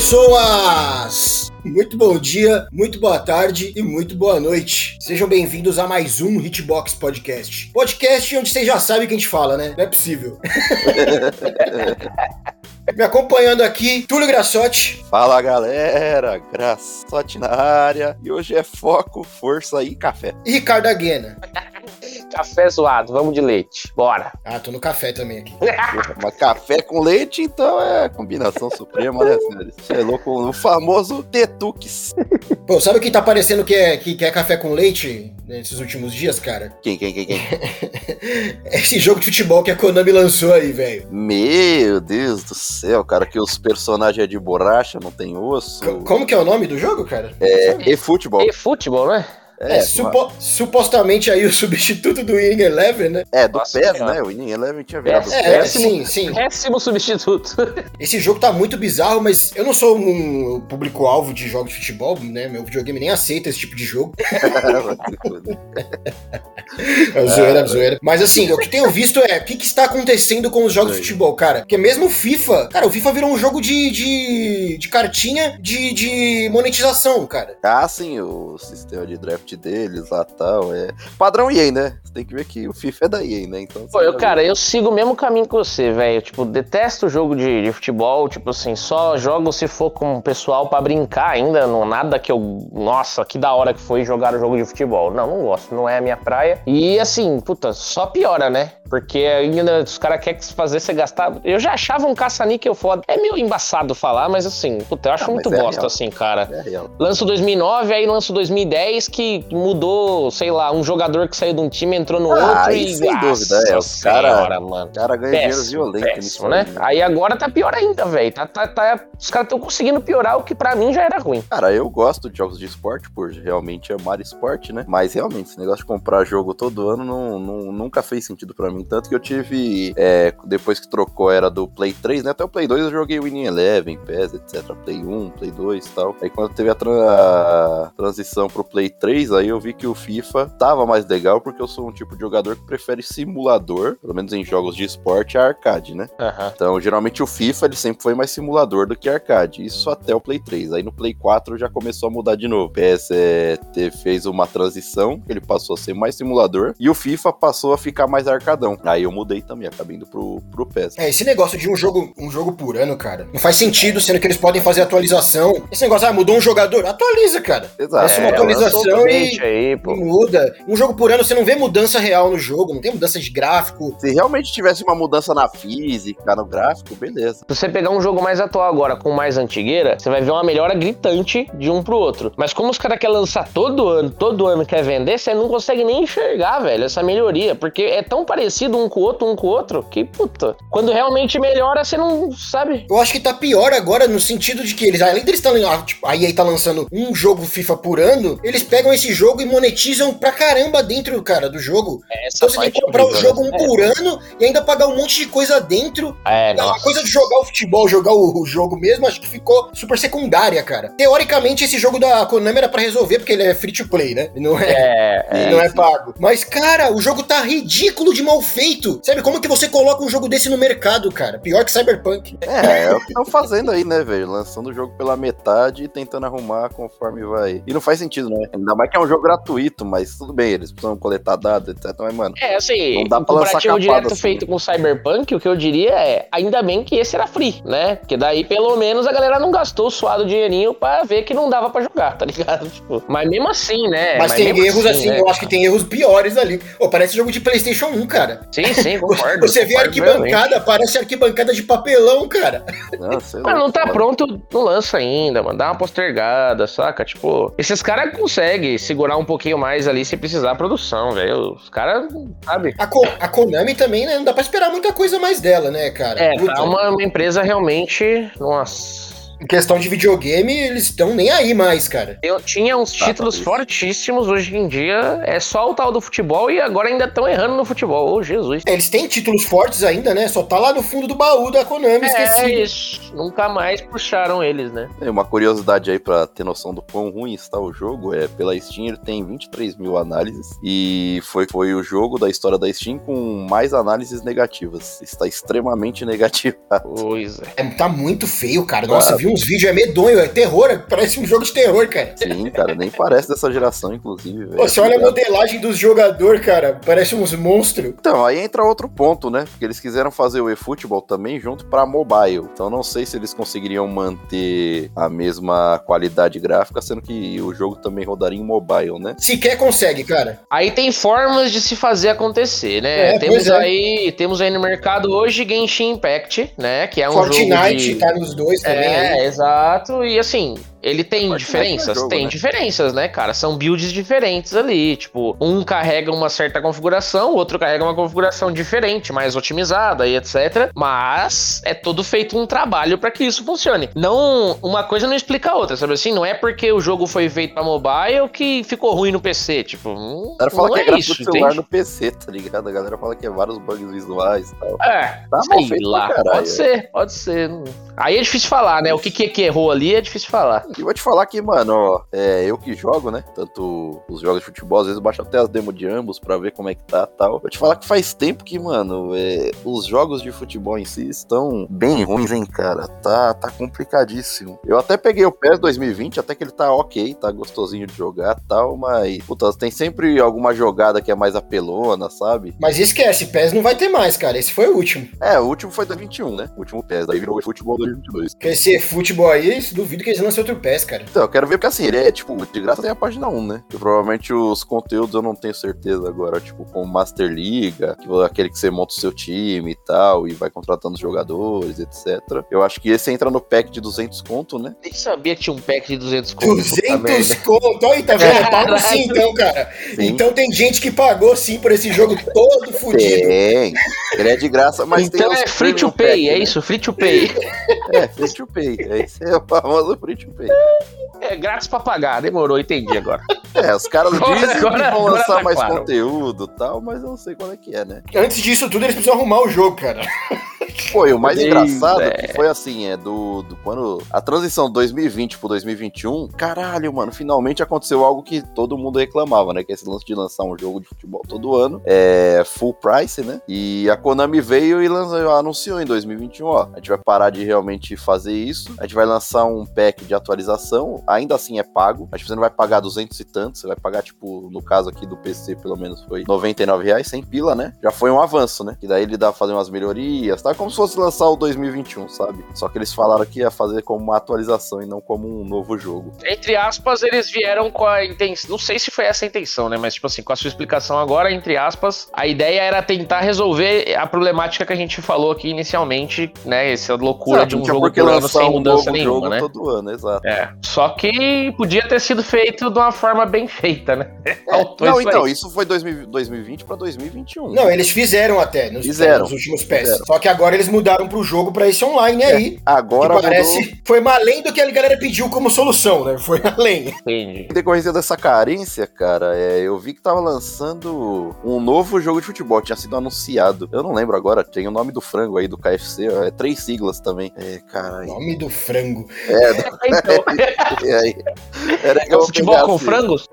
Olá, pessoas! Muito bom dia, muito boa tarde e muito boa noite. Sejam bem-vindos a mais um Hitbox Podcast. Podcast onde vocês já sabem o que a gente fala, né? Não é possível. Me acompanhando aqui, Túlio Grassotti. Fala galera, Grassotti na área. E hoje é foco, força e café. E Ricardo Aguena. Café zoado, vamos de leite. Bora. Ah, tô no café também aqui. Mas café com leite, então é combinação suprema, né, senhores? Você é louco, o famoso Tetux. Pô, sabe o que tá parecendo que é, que, que é café com leite nesses últimos dias, cara? Quem, quem, quem, quem? Esse jogo de futebol que a Konami lançou aí, velho. Meu Deus do céu, cara, que os personagens é de borracha, não tem osso. Co- Como que é o nome do jogo, cara? É, e futebol. E futebol, né? É, É, supo- supostamente aí o substituto do Winning Eleven, né? é do Nossa PES, Senhora. né? O Winning Eleven tinha virado É, PES. sim, sim. Péssimo substituto. Esse jogo tá muito bizarro, mas eu não sou um público-alvo de jogos de futebol, né? Meu videogame nem aceita esse tipo de jogo. É zoeira, é zoeira. Mas assim, o que tenho visto é o que, que está acontecendo com os jogos de futebol, cara. Porque mesmo o FIFA, cara, o FIFA virou um jogo de, de, de cartinha de, de monetização, cara. Ah, sim, o sistema de draft deles lá tal. É padrão EA, né? Você tem que ver que o FIFA é da EA, né? Então, Pô, eu, cara, eu sigo o mesmo caminho que você, velho. Tipo, detesto o jogo de, de futebol. Tipo assim, só jogo se for com o pessoal pra brincar ainda. Não nada que eu. Nossa, que da hora que foi jogar o jogo de futebol. Não, não gosto. Não é a minha praia. E assim, puta, só piora, né? Porque ainda os caras querem fazer você gastar. Eu já achava um caça-níquel foda. É meio embaçado falar, mas assim, puta, eu acho Não, mas muito é bosta, real. assim, cara. É real. Lanço 2009, aí lanço 2010, que mudou, sei lá, um jogador que saiu de um time entrou no Ah, outro e. sem dúvida, é, os cara- mano. O cara ganha dinheiro Péssimo, violento péssimo, nisso né? aí, Aí agora tá pior ainda, velho. Tá, tá, tá- os caras estão conseguindo piorar o que pra mim já era ruim. Cara, eu gosto de jogos de esporte por realmente amar esporte, né? Mas realmente, esse negócio de comprar jogo todo ano não, não- nunca fez sentido pra mim. Tanto que eu tive, é, depois que trocou era do Play 3, né? Até o Play 2 eu joguei Winning Eleven, PES, etc. Play 1, Play 2 e tal. Aí quando teve a, tran- a transição pro Play 3, aí eu vi que o FIFA tava mais legal, porque eu sou um tipo de jogador que prefere simulador, pelo menos em jogos de esporte, a arcade, né? Aham. Então, geralmente o FIFA ele sempre foi mais simulador do que arcade. Isso até o Play 3. Aí no Play 4 já começou a mudar de novo. O PS é, fez uma transição, ele passou a ser mais simulador, e o FIFA passou a ficar mais arcadão. Aí eu mudei também, acabei indo pro, pro PES. É, esse negócio de um jogo, um jogo por ano, cara, não faz sentido, sendo que eles podem fazer atualização. Esse negócio, ah, mudou um jogador, atualiza, cara. Exato. É uma É, atualização e- aí, pô. Muda. Um jogo por ano você não vê mudança real no jogo, não tem mudança de gráfico. Se realmente tivesse uma mudança na física, no gráfico, beleza. Se você pegar um jogo mais atual agora com mais antigueira, você vai ver uma melhora gritante de um pro outro. Mas como os caras querem lançar todo ano, todo ano quer vender, você não consegue nem enxergar, velho, essa melhoria. Porque é tão parecido um com o outro, um com o outro, que, puta, quando realmente melhora, você não sabe. Eu acho que tá pior agora no sentido de que eles, além deles estarem lá, tipo, a EA tá lançando um jogo FIFA por ano, eles pegam esse jogo e monetizam pra caramba dentro, cara, do jogo. Essa Então você tem que parte comprar o jogo né? um por ano e ainda pagar um monte de coisa dentro. É, A nossa. coisa de jogar o futebol, jogar o, o jogo mesmo, acho que ficou super secundária, cara. Teoricamente, esse jogo da Konami era pra resolver, porque ele é free to play, né? Não é, É, é. Não é pago. Mas, cara, o jogo tá ridículo de mal feito. Sabe como que você coloca um jogo desse no mercado, cara? Pior que Cyberpunk. É, é o que estão fazendo aí, né, velho? Lançando o jogo pela metade e tentando arrumar conforme vai. E não faz sentido, né? Ainda mais que é um jogo gratuito, mas tudo bem, eles precisam coletar dados, etc. Mas, mano, É, assim, Não dá pra lançar comparativo capada direto assim. feito com Cyberpunk, o que eu diria é, ainda bem que esse era free, né? Porque daí, pelo menos, a galera não gastou o suado dinheirinho pra ver que não dava pra jogar, tá ligado? Tipo, mas mesmo assim, né? mas, tem mesmo erros assim, né? eu acho que tem erros piores ali. Ô, parece jogo de PlayStation 1, cara. Sim, sim, concordo. Você vê a arquibancada, parece arquibancada de papelão, cara. Mas não tá pronto, não lança ainda, mano. Dá uma postergada, saca? Tipo, esses caras conseguem segurar um pouquinho mais ali se precisar a produção, velho. Os caras, sabe? A, Ko- a Konami também, né? Não dá pra esperar muita coisa mais dela, né, cara? É, Puta, tá uma, uma empresa realmente. Nossa. Em questão de videogame, eles estão nem aí mais, cara. Eu tinha uns Tá, títulos Fabrício. fortíssimos hoje em dia. É só o tal do futebol e agora ainda estão errando no futebol. Ô, Jesus. É, Eles têm títulos fortes ainda, né? Só tá lá no fundo do baú da Konami, É esquecido. isso. Nunca mais puxaram eles, né? Tem uma curiosidade aí pra ter noção do quão ruim está o jogo. É, pela Steam ele tem 23 mil análises e foi, foi o jogo da história da Steam com mais análises negativas. Está extremamente negativo. Pois é. É, tá muito feio, cara. Nossa, Ah, viu uns vídeos, é medonho, é terror, parece um jogo de terror, cara. Sim, cara, nem parece dessa geração, inclusive. Pô, você olha a modelagem dos jogadores, cara, parece uns monstros. Então, aí entra outro ponto, né? Porque eles quiseram fazer o eFootball também junto pra mobile. Então não sei se eles conseguiriam manter a mesma qualidade gráfica, sendo que o jogo também rodaria em mobile, né? Sequer consegue, cara. Aí tem formas de se fazer acontecer, né? É, temos é. aí, temos aí no mercado hoje Genshin Impact, né? Que é um Fortnite jogo de... tá nos dois também. É, aí. Exato. E assim, ele tem Fortnite diferenças? é jogo, tem né? diferenças, né, cara? São builds diferentes ali. Tipo, um carrega uma certa configuração, o outro carrega uma configuração diferente, mais otimizada e etc. Mas é todo feito um trabalho pra que isso funcione. Não, uma coisa não explica a outra, sabe assim? Não é porque o jogo foi feito pra mobile que ficou ruim no PC. Tipo, hum, A galera fala não que é é isso, celular entende? no PC, tá ligado? A galera fala que é vários bugs visuais e tal. É, Tá sei lá. caralho. Pode ser, pode ser. Aí é difícil falar, né? O que, que, que errou ali é difícil falar. E vou te falar que, mano, ó, é, eu que jogo, né? Tanto os jogos de futebol, às vezes eu baixo até as demos de ambos pra ver como é que tá tal. Vou te falar que faz tempo que, mano, é, os jogos de futebol em si estão bem ruins, hein, cara? Tá, tá complicadíssimo. Eu até peguei o PES 2020, até que ele tá ok, tá gostosinho de jogar tal, mas, puta, tem sempre alguma jogada que é mais apelona, sabe? Mas esquece, PES não vai ter mais, cara. Esse foi o último. É, o último foi 2021, né? O último PES, daí virou o futebol 2022. Porque esse futebol aí, duvido que eles lancem outro PES, cara. Então, eu quero ver porque assim, ele é, tipo, de graça tem a página 1, né? E provavelmente os conteúdos eu não tenho certeza agora, tipo, com Master Liga, que aquele que você monta o seu time e tal, e vai contratando os jogadores, etc. Eu acho que esse entra no pack de 200 conto, né? Nem sabia que tinha um pack de 200 conto. puta merda. 200 conto. Aí, tá vendo? Pago sim, então, cara. Sim. Então tem gente que pagou sim por esse jogo todo fudido. Tem. Ele é de graça, mas tem então é free to pay, pack, é né? isso? Free to pay. É, free to pay. É esse é o famoso free to pay. É grátis pra pagar, demorou, entendi agora. É, os caras Agora- dizem agora- que vão lançar tá mais claro. conteúdo e tal, mas eu não sei qual é que é, né? Antes disso tudo, eles precisam arrumar o jogo, cara. Pô, e o mais Eita. engraçado é que foi assim, é do, do quando a transição 2020 pro 2021, caralho, mano, finalmente aconteceu algo que todo mundo reclamava, né? Que é esse lance de lançar um jogo de futebol todo ano, é full price, né? E a Konami veio e lançou, anunciou em 2021, ó, a gente vai parar de realmente fazer isso, a gente vai lançar um pack de atualização, ainda assim é pago, mas você não vai pagar 200 e tanto, você vai pagar, tipo, no caso aqui do PC, pelo menos foi 99 reais, sem pila, né? Já foi um avanço, né? Que daí ele dá pra fazer umas melhorias, tá? Como se fosse lançar o 2021, sabe? Só que eles falaram que ia fazer como uma atualização e não como um novo jogo. Entre aspas, eles vieram com a intenção. Não sei se foi essa a intenção, né? Mas, tipo assim, com a sua explicação agora, entre aspas, a ideia era tentar resolver a problemática que a gente falou aqui inicialmente, né? Essa loucura de um jogo por ano lançar sem um mudança novo nenhuma, jogo né? todo ano, exato. É. Só que podia ter sido feito de uma forma bem feita, né? Faltou não, isso então, aí. isso foi 2000 2020 pra 2021. Não, eles fizeram até nos, Fizeram, nos últimos PES. fizeram. Só que agora eles mudaram pro jogo pra esse online aí. Agora que parece. mudou. Foi mais além do que a galera pediu como solução, né? Foi além. Entendi. Em decorrência dessa carência, cara, é, eu vi que tava lançando um novo jogo de futebol, tinha sido anunciado. Eu não lembro agora, tem o nome do frango aí do KFC, ó, é três siglas também. É, caralho. Nome do frango. É, Então, é, aí. Era que é eu o futebol com assim. frangos?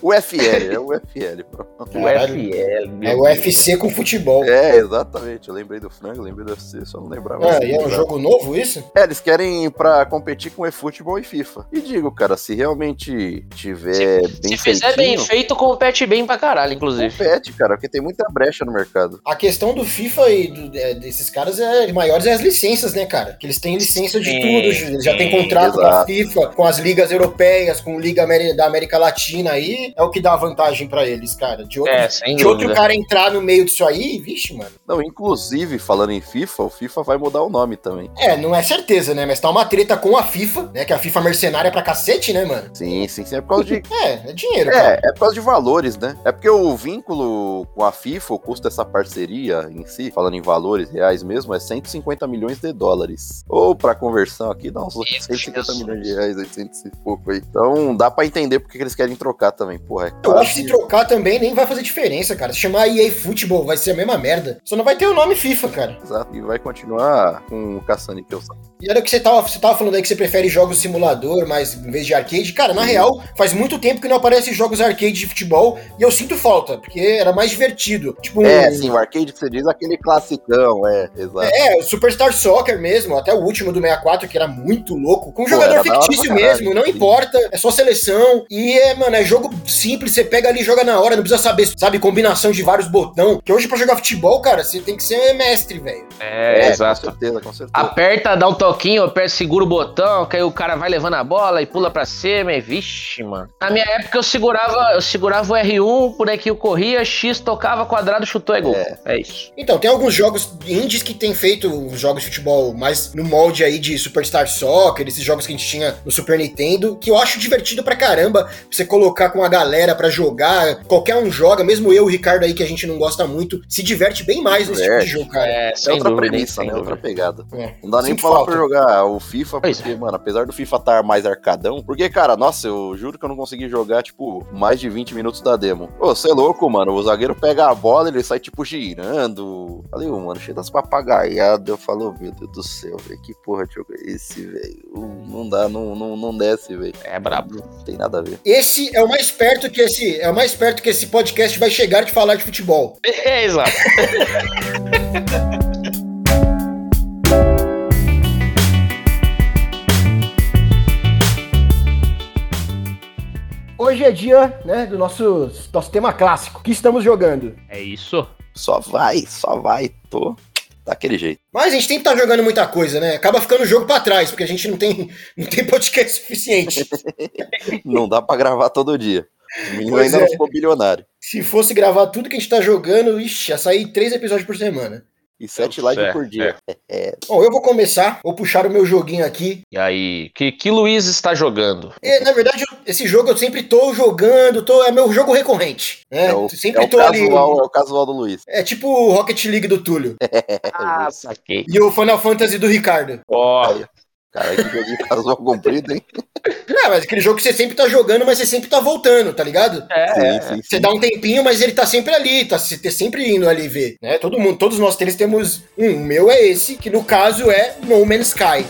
O FL, é o FL, pronto. O. FL. É o. UFC com futebol. É, exatamente. Eu lembrei do frango, lembrei do UFC, só não lembrava. Assim, e é um exato. jogo novo isso? É, eles querem pra competir com eFootball e FIFA. E digo, cara, se realmente tiver bem Se fizer bem feito, compete bem pra caralho, inclusive. compete, cara, porque tem muita brecha no mercado. A questão do FIFA e do- é, desses caras é maiores é as licenças, né, cara? Que eles têm licença de Sim, tudo. Eles já tem sim, contrato com a exato. FIFA, com as ligas europeias, com Liga da América Latina aí. É o que dá vantagem pra eles, cara. De outro, É, sem de outro cara entrar no meio disso aí, vixe, mano. Não, inclusive, falando em FIFA, o FIFA vai mudar o nome também. É, não é certeza, né? Mas tá uma treta com a FIFA, né? Que a FIFA mercenária pra cacete, né, mano? Sim, sim, sim. É por causa de. É, é dinheiro, cara. É, é por causa de valores, né? É porque o vínculo com a FIFA, o custo dessa parceria em si, falando em valores reais mesmo, é 150 milhões de dólares. Ou pra conversão aqui, dá uns Meu 150 Jesus. milhões de reais, 800 e pouco aí. Então dá pra entender porque que eles querem trocar também, porra. É Eu acho que se trocar também nem vai fazer diferença, cara. Se chamar EA Futebol vai ser a mesma merda. Só não vai ter o nome FIFA, cara. Exato. e vai continuar com o caçando que eu. E era o que você tava, você tava falando aí que você prefere jogos simulador, mas em vez de arcade. Cara, na real, faz muito tempo que não aparecem jogos arcade de futebol e eu sinto falta, porque era mais divertido. Tipo, É, sim, o arcade que você diz, aquele classicão, é, exato. É, o Superstar Soccer mesmo, até o último do 64, que era muito louco. Com um Pô, jogador fictício caralho, mesmo, não sim. importa, é só seleção. E é, mano, é jogo simples, você pega ali e joga na hora, não precisa saber, sabe, combinação de vários botão. Que hoje pra jogar futebol, cara, você tem que ser mestre, velho. É, exato. Com certeza, com certeza. Aperta, dá um toquinho, aperta, segura o botão, que aí o cara vai levando a bola e pula pra cima e vixe, mano. Na minha época eu segurava, eu segurava o R1, por aqui eu corria, X tocava, quadrado, chutou é gol. É. É, isso. Então, tem alguns jogos indies que tem feito os jogos de futebol mais no molde aí de Superstar Soccer, esses jogos que a gente tinha no Super Nintendo, que eu acho divertido pra caramba, pra você colocar com a galera pra jogar, qualquer um joga, mesmo eu e o Ricardo aí, que a gente não gosta muito, se diverte bem mais nesse tipo de jogo, cara. É, É sem outra dúvida, premissa, sem né? dúvida. Outra pegada. É. Não dá nem Sinto pra falar falta. pra jogar o FIFA, Pois porque, mano, apesar do FIFA estar mais arcadão, porque, cara, nossa, eu juro que eu não consegui jogar, tipo, mais de 20 minutos da demo. Ô, você é louco, mano. O zagueiro pega a bola, ele sai, tipo, girando. Falei, ô, mano, cheio das papagaiadas. Eu falo, meu Deus do céu, velho, que porra de jogo é esse, velho? Não dá, não, não, não desce, velho. É brabo. Não tem nada a ver. Esse é o mais perto que esse é o mais perto que esse podcast vai chegar de falar de futebol. É, exato. Hoje é dia, né, do nosso nosso tema clássico. O que estamos jogando? É isso. Só vai, só vai, tô daquele jeito. Mas a gente tem que estar jogando muita coisa, né? Acaba ficando o jogo pra trás, porque a gente não tem não tem podcast suficiente. Não dá pra gravar todo dia. O menino ainda é. não ficou bilionário. Se fosse gravar tudo que a gente tá jogando, ixi, ia sair três episódios por semana. E sete lives é, por dia. É. Bom, eu vou começar, vou puxar o meu joguinho aqui. E aí, que, que Luiz está jogando? E, na verdade, eu- esse jogo eu sempre tô jogando, tô, é meu jogo recorrente. Né? É, o, sempre é o tô ali. casual, é o casual do Luiz. É tipo o Rocket League do Túlio. Ah, saquei. E o Final Fantasy do Ricardo. Ó, Cara, que joguinho casual comprido, hein? É, mas aquele jogo que você sempre tá jogando, mas você sempre tá voltando, tá ligado? é, sim, sim, Você sim. dá um tempinho, mas ele tá sempre ali, tá você tá sempre indo ali ver, né? Todo mundo, todos nós três temos um. O meu é esse, que no caso é No Man's Sky.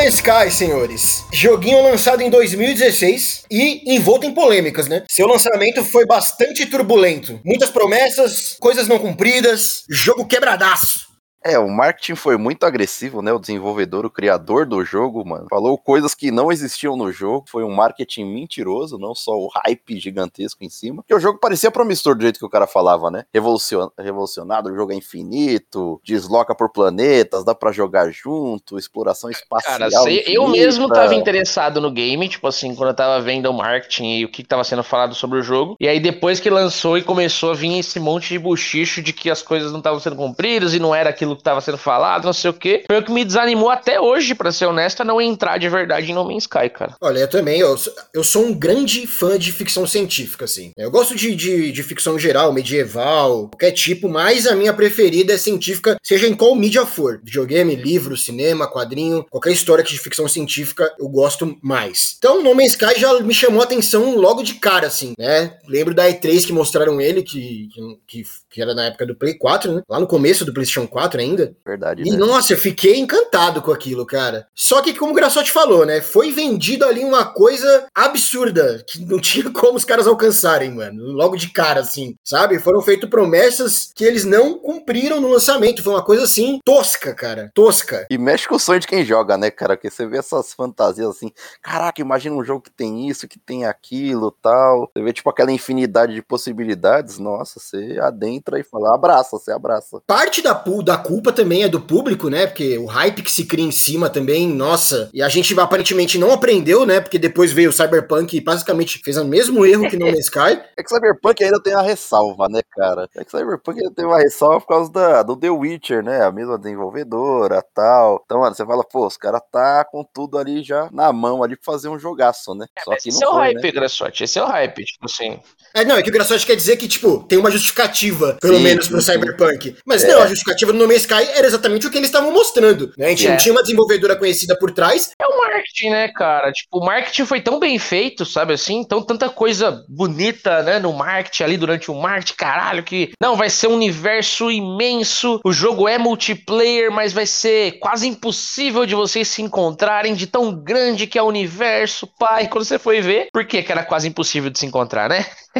No Sky, senhores. Joguinho lançado em 2016 e envolto em polêmicas, né? Seu lançamento foi bastante turbulento. Muitas promessas, coisas não cumpridas, jogo quebradaço. É, o marketing foi muito agressivo, né? O desenvolvedor, o criador do jogo, mano, falou coisas que não existiam no jogo. Foi um marketing mentiroso, não só o hype gigantesco em cima. Porque o jogo parecia promissor do jeito que o cara falava, né? Revolucion... Revolucionado, o jogo é infinito, desloca por planetas, dá pra jogar junto, exploração espacial. Cara, eu mesmo tava interessado no game, tipo assim, quando eu tava vendo o marketing e o que tava sendo falado sobre o jogo. E aí depois que lançou e começou a vir esse monte de buchicho de que as coisas não estavam sendo cumpridas e não era aquilo que tava sendo falado, não sei o quê. Foi o que me desanimou até hoje, pra ser honesto, a não entrar de verdade em No Man's Sky, cara. Olha, eu também, eu, eu sou um grande fã de ficção científica, assim. Eu gosto de, de, de ficção geral, medieval, qualquer tipo, mas a minha preferida é científica, seja em qual mídia for. Videogame, livro, cinema, quadrinho, qualquer história que de ficção científica eu gosto mais. Então, No Man's Sky já me chamou a atenção logo de cara, assim, né? Lembro da E3 que mostraram ele, que, que, que era na época do Play 4, né? Lá no começo do PlayStation 4 ainda. Verdade, E né? nossa, eu fiquei encantado com aquilo, cara. Só que, como o Graçote falou, né? Foi vendido ali uma coisa absurda, que não tinha como os caras alcançarem, mano. Logo de cara, assim, sabe? Foram feitas promessas que eles não cumpriram no lançamento. Foi uma coisa assim, tosca, cara. Tosca. E mexe com o sonho de quem joga, né, cara? Porque você vê essas fantasias assim, caraca, imagina um jogo que tem isso, que tem aquilo, tal. Você vê, tipo, aquela infinidade de possibilidades, nossa, você adentra e fala, abraça, você abraça. Parte da, da culpa também é do público, né? Porque o hype que se cria em cima também, nossa. E a gente aparentemente não aprendeu, né? Porque depois veio o Cyberpunk e basicamente fez o mesmo erro que no Sky. É que Cyberpunk ainda tem uma ressalva, né, cara? É que Cyberpunk ainda tem uma ressalva por causa da, do The Witcher, né? A mesma desenvolvedora, tal. Então, mano, você fala, pô, os caras tá com tudo ali já na mão ali pra fazer um jogaço, né? Só Mas que esse não é o foi, hype, né? Graçote. Esse é o hype. Tipo assim, É, não, é que o Graçote quer dizer que, tipo, tem uma justificativa, pelo Sim, menos, pro sim. Cyberpunk. Mas É. não, a justificativa do No Man's Sky era exatamente o que eles estavam mostrando. Né? A gente É. não tinha uma desenvolvedora conhecida por trás. É o marketing, né, cara? Tipo, o marketing foi tão bem feito, sabe assim? Então, tanta coisa bonita, né, no marketing ali durante o marketing, caralho, que não vai ser um universo imenso. O jogo é multiplayer, mas vai ser quase impossível de vocês se encontrarem de tão grande que é o universo, pai. Quando você foi ver, por que que era quase impossível de se encontrar, né?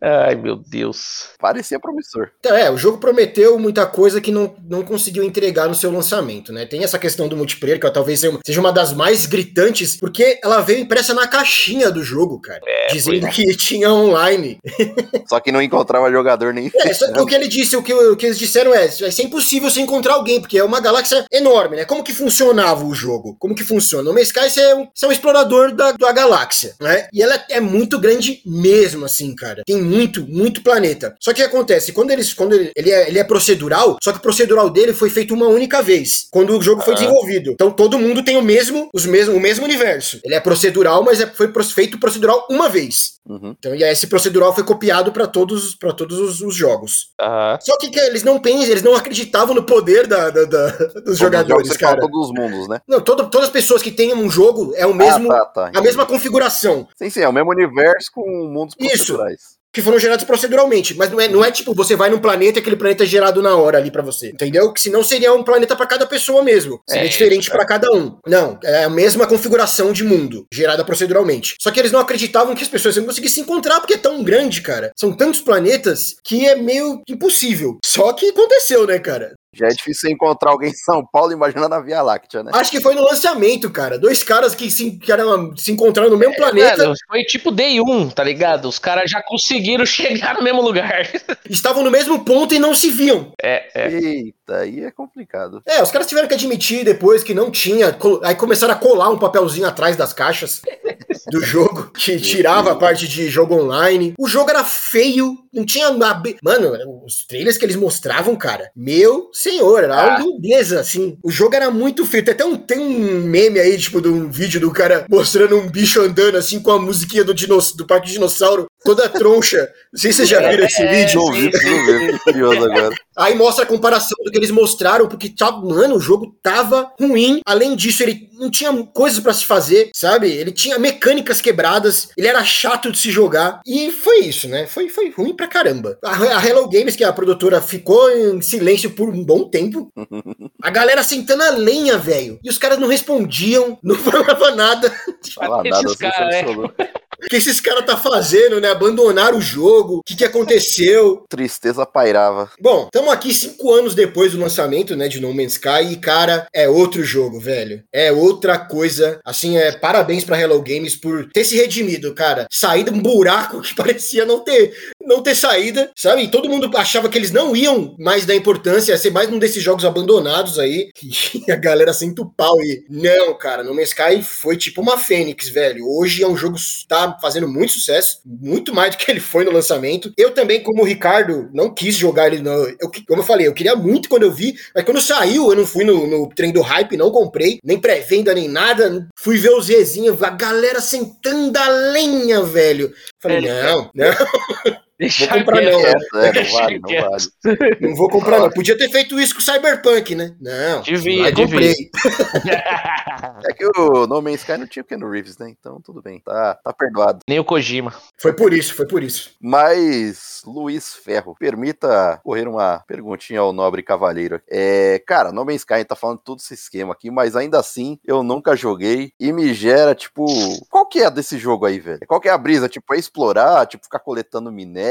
Ai, meu Deus. Parecia promissor. Então, é, o jogo prometeu muita coisa que não, não conseguiu entregar no seu lançamento, né? Tem essa questão do multiplayer, que talvez seja- uma das mais gritantes, porque ela veio impressa na caixinha do jogo, cara. dizendo pois que tinha online. Só que não encontrava jogador nem É, só que o que ele disse, o que, o que eles disseram é, vai ser impossível você encontrar alguém, porque é uma galáxia enorme, né? Como que funcionava o jogo? Como que funciona? No Man's Sky você é um, você é um explorador da, da galáxia, né? E ela é muito grande mesmo, assim, cara. Tem muito, muito planeta. Só que o que acontece, quando eles, quando ele, ele, é, ele é procedural, só que o procedural dele foi feito uma única vez, quando o jogo foi Ah. desenvolvido. Então todo mundo tem o mesmo, os mesmo, o mesmo universo. Ele é procedural, mas é, foi feito procedural uma vez. Uhum. Então, e aí esse procedural foi copiado para todos, pra todos os, os jogos. Aham. Só que, que eles não pensam, eles não acreditavam no poder da, da- da- dos jogadores, cara. Todos os mundos, né? Não, todo- todas as pessoas que têm um jogo é o mesmo, Ah, tá, tá. a mesma configuração, Sim, sim, é o mesmo universo com mundos Isso. procedurais. Que foram gerados proceduralmente. Mas não é, não é tipo, você vai num planeta e aquele planeta é gerado na hora ali pra você. Entendeu? Que senão seria um planeta pra cada pessoa mesmo. Seria É, diferente isso, pra cada um. Não, é a mesma configuração de mundo, gerada proceduralmente. Só que eles não acreditavam que as pessoas iam conseguir se encontrar, porque é tão grande, cara. São tantos planetas que é meio impossível. Só que aconteceu, né, cara? Já é difícil você encontrar alguém em São Paulo, imagina na Via Láctea, né? Acho que foi no lançamento, cara. Dois caras que se, que eram, se encontraram no mesmo planeta Mano, foi tipo Day 1, tá ligado? Os caras já conseguiram chegar no mesmo lugar. estavam no mesmo ponto e não se viam. É, é. Eita, aí é complicado. É, os caras tiveram que admitir depois que não tinha. Aí começaram a colar um papelzinho atrás das caixas do jogo, que tirava a parte de jogo online. O jogo era feio, não tinha. Mano, os trailers que eles mostravam, cara, meu senhor, era Ah. uma lindeza, assim. O jogo era muito feio. Tem até um, tem um meme aí, tipo, de um vídeo do cara mostrando um bicho andando, assim, com a musiquinha do, dinos, do Parque Dinossauro, toda troncha. Não sei se vocês já viram esse vídeo. Não vi, preciso ver, fiquei curioso agora. Aí mostra a comparação do que eles mostraram, porque, tá, mano, o jogo tava ruim. Além disso, ele não tinha coisas pra se fazer, sabe? Ele tinha mecânicas quebradas, ele era chato de se jogar. E foi isso, né? Foi, foi ruim pra caramba. A, a Hello Games, que é a produtora, ficou em silêncio por um bom tempo. A galera sentando a lenha, velho. E os caras não respondiam, não falavam nada. Fala Esses nada, caras, né? O que esses caras tá fazendo, né? Abandonaram o jogo. O que, que aconteceu? Tristeza pairava. Bom, estamos aqui cinco anos depois do lançamento, né, de No Man's Sky e, cara, é outro jogo, velho. É outra coisa. Assim, é parabéns pra Hello Games por ter se redimido, cara. Sair de um buraco que parecia não ter, não ter saída, sabe? E todo mundo achava que eles não iam mais dar importância, ia ser mais um desses jogos abandonados aí, que a galera senta o pau e... Não, cara, No Man's Sky foi tipo uma fênix, velho. Hoje é um jogo que tá fazendo muito sucesso, muito mais do que ele foi no lançamento. Eu também, como o Ricardo, não quis jogar ele no... Eu, como eu falei, eu queria muito quando eu vi, mas quando saiu, eu não fui no, no trem do hype, não comprei, nem pré-venda, nem nada. Fui ver os rezinhos, a galera sentando a lenha, velho. Falei, Ele- não, não, Deixa Vou comprar não? É, é, não vale, não vale. não vou comprar, não. Podia ter feito isso com o Cyberpunk, né? Não, Devia, comprei. É que o No Man's Sky não tinha o Ken Reeves, né? Então tudo bem, tá, tá perdoado. Nem o Kojima. Foi por isso, foi por isso. Mas, Luiz Ferro, permita correr uma perguntinha ao nobre cavaleiro. É, cara, No Man's Sky a gente tá falando todo esse esquema aqui, mas ainda assim eu nunca joguei e me gera, tipo, qual que é desse jogo aí, velho? Qual que é a brisa? Tipo, é explorar, tipo, ficar coletando minério,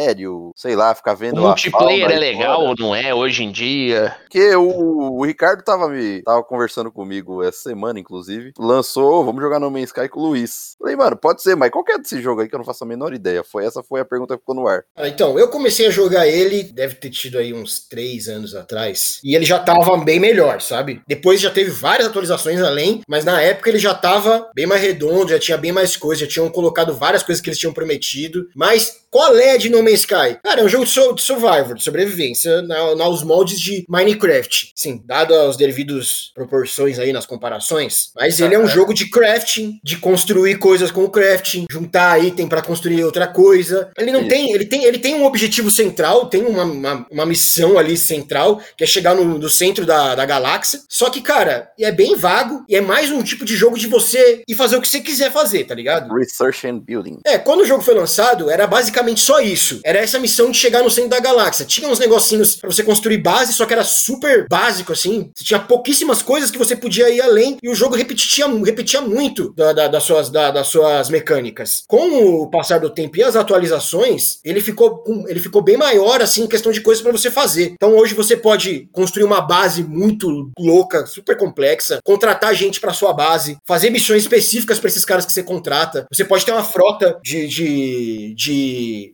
sei lá, ficar O vendo a multiplayer é legal ou não é hoje em dia? Porque o, o Ricardo tava me tava conversando comigo essa semana, inclusive. Lançou, vamos jogar No Man's Sky com o Luiz. Falei, mano, pode ser, mas qual que é desse jogo aí que eu não faço a menor ideia? Foi essa foi a pergunta que ficou no ar. Ah, Então, eu comecei a jogar ele, deve ter tido aí uns três anos atrás, e ele já tava bem melhor, sabe? Depois já teve várias atualizações além, mas na época ele já tava bem mais redondo, já tinha bem mais coisas, já tinham colocado várias coisas que eles tinham prometido, mas qual é de No Man's Sky? Cara, é um jogo de, so, de sobrevivência, na, nos moldes de Minecraft. Sim, dado as devidas proporções aí nas comparações. Mas ele é um jogo de crafting, de construir coisas com o crafting, juntar item para construir outra coisa. Ele não tem, ele tem, ele tem um objetivo central, tem uma, uma, uma missão ali central, que é chegar no, no centro da, da galáxia. Só que, cara, é bem vago e é mais um tipo de jogo de você ir fazer o que você quiser fazer, tá ligado? Research and Building. É, quando o jogo foi lançado, era basicamente só isso. Era essa missão de chegar no centro da galáxia. Tinha uns negocinhos para você construir base, só que era super básico, assim. Você tinha pouquíssimas coisas que você podia ir além e o jogo repetia, repetia muito da, da, das, suas, da, das suas mecânicas. Com o passar do tempo e as atualizações, ele ficou, ele ficou bem maior, assim, em questão de coisas para você fazer. Então hoje você pode construir uma base muito louca, super complexa, contratar gente para sua base, fazer missões específicas para esses caras que você contrata. Você pode ter uma frota de, de, de,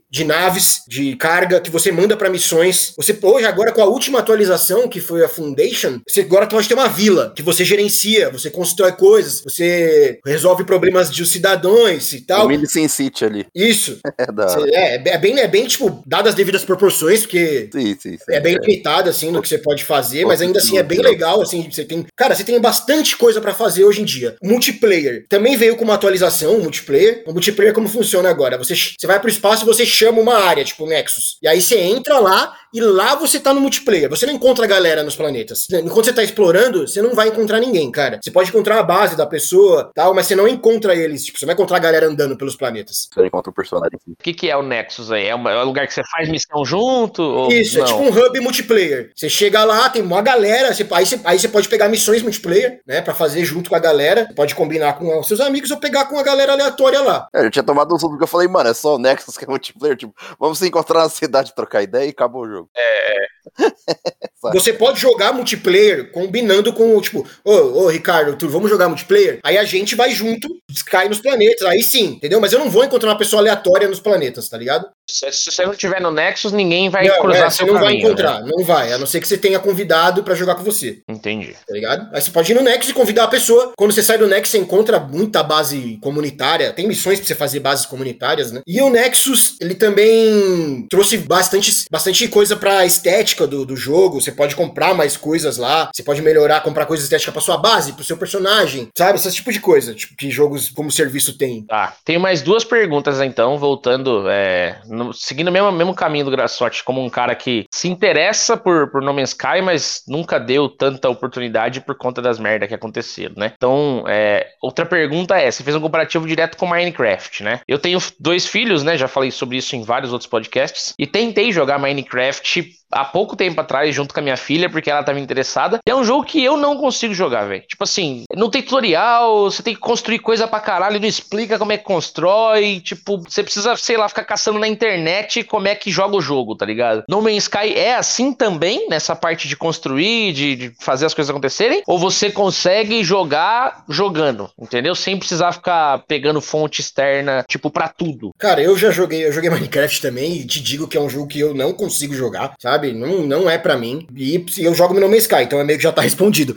de naves, de carga que você manda para missões. Você hoje agora com a última atualização que foi a Foundation, você agora pode ter uma vila que você gerencia, você constrói coisas, você resolve problemas de cidadãos e tal. O Sin City ali. Isso. É, da... é, é, bem, é bem, tipo, dadas as devidas proporções, porque sim, sim, sim, é bem é. limitado, assim, no que você pode fazer, mas ainda assim é bem legal, assim, você tem... Cara, você tem bastante coisa para fazer hoje em dia. Multiplayer. Também veio com uma atualização, multiplayer. O multiplayer como funciona agora? Você, você vai pro espaço e você chama uma área, tipo Nexus. E aí você entra lá e lá você tá no multiplayer. Você não encontra a galera nos planetas. Enquanto você tá explorando, você não vai encontrar ninguém, cara. Você pode encontrar a base da pessoa, tal, mas você não encontra eles. Tipo, você vai encontrar a galera andando pelos planetas. Você encontra o personagem. O que, que é o Nexus aí? É, uma, é um lugar que você faz missão junto? Ou... Isso, não? é tipo um hub multiplayer. Você chega lá, tem uma galera, você, aí, você, aí você pode pegar missões multiplayer, né, pra fazer junto com a galera. Você pode combinar com os seus amigos ou pegar com a galera aleatória lá. É, eu tinha tomado um susto porque eu falei, mano, é só o Nexus que é multiplayer. Tipo, vamos se encontrar na cidade, trocar ideia e acabou o jogo. É. Você pode jogar multiplayer combinando com, tipo, ô, ô Ricardo, tu, vamos jogar multiplayer? Aí a gente vai junto, cai nos planetas, aí sim, entendeu? Mas eu não vou encontrar uma pessoa aleatória nos planetas, tá ligado? Se, se você não estiver no Nexus, ninguém vai não, cruzar é, seu não caminho, vai encontrar, né? não vai, a não ser que você tenha convidado para jogar com você. Entendi. Tá ligado? Aí você pode ir no Nexus e convidar a pessoa. Quando você sai do Nexus, você encontra muita base comunitária, tem missões pra você fazer bases comunitárias, né? E o Nexus, ele também trouxe bastante, bastante coisa pra estética do, do jogo, você pode comprar mais coisas lá, você pode melhorar, comprar coisas estéticas pra sua base, pro seu personagem, sabe? Esse tipo de coisa, tipo, que jogos como serviço tem. Tá, tenho mais duas perguntas então, voltando, é, no, seguindo o mesmo, mesmo caminho do Graçote, como um cara que se interessa por, por No Man's Sky, mas nunca deu tanta oportunidade por conta das merdas que aconteceram, né? Então, é, outra pergunta é, você fez um comparativo direto com Minecraft, né? Eu tenho dois filhos, né? Já falei sobre isso em vários outros podcasts, e tentei jogar Minecraft há pouco tempo atrás junto com a minha filha, porque ela tava interessada. É um jogo que eu não consigo jogar, velho. Tipo assim, não tem tutorial, você tem que construir coisa pra caralho, não explica como é que constrói. Tipo, você precisa, sei lá, ficar caçando na internet como é que joga o jogo, tá ligado? No Man's Sky é assim também, nessa parte de construir, de, de fazer as coisas acontecerem? Ou você consegue jogar jogando, entendeu? Sem precisar ficar pegando fonte externa, tipo, pra tudo. Cara, eu já joguei, eu joguei Minecraft também e te digo que é um jogo que eu não consigo jogar, sabe? Sabe? Não, não é para mim. E eu jogo no No Sky, então é meio que já tá respondido.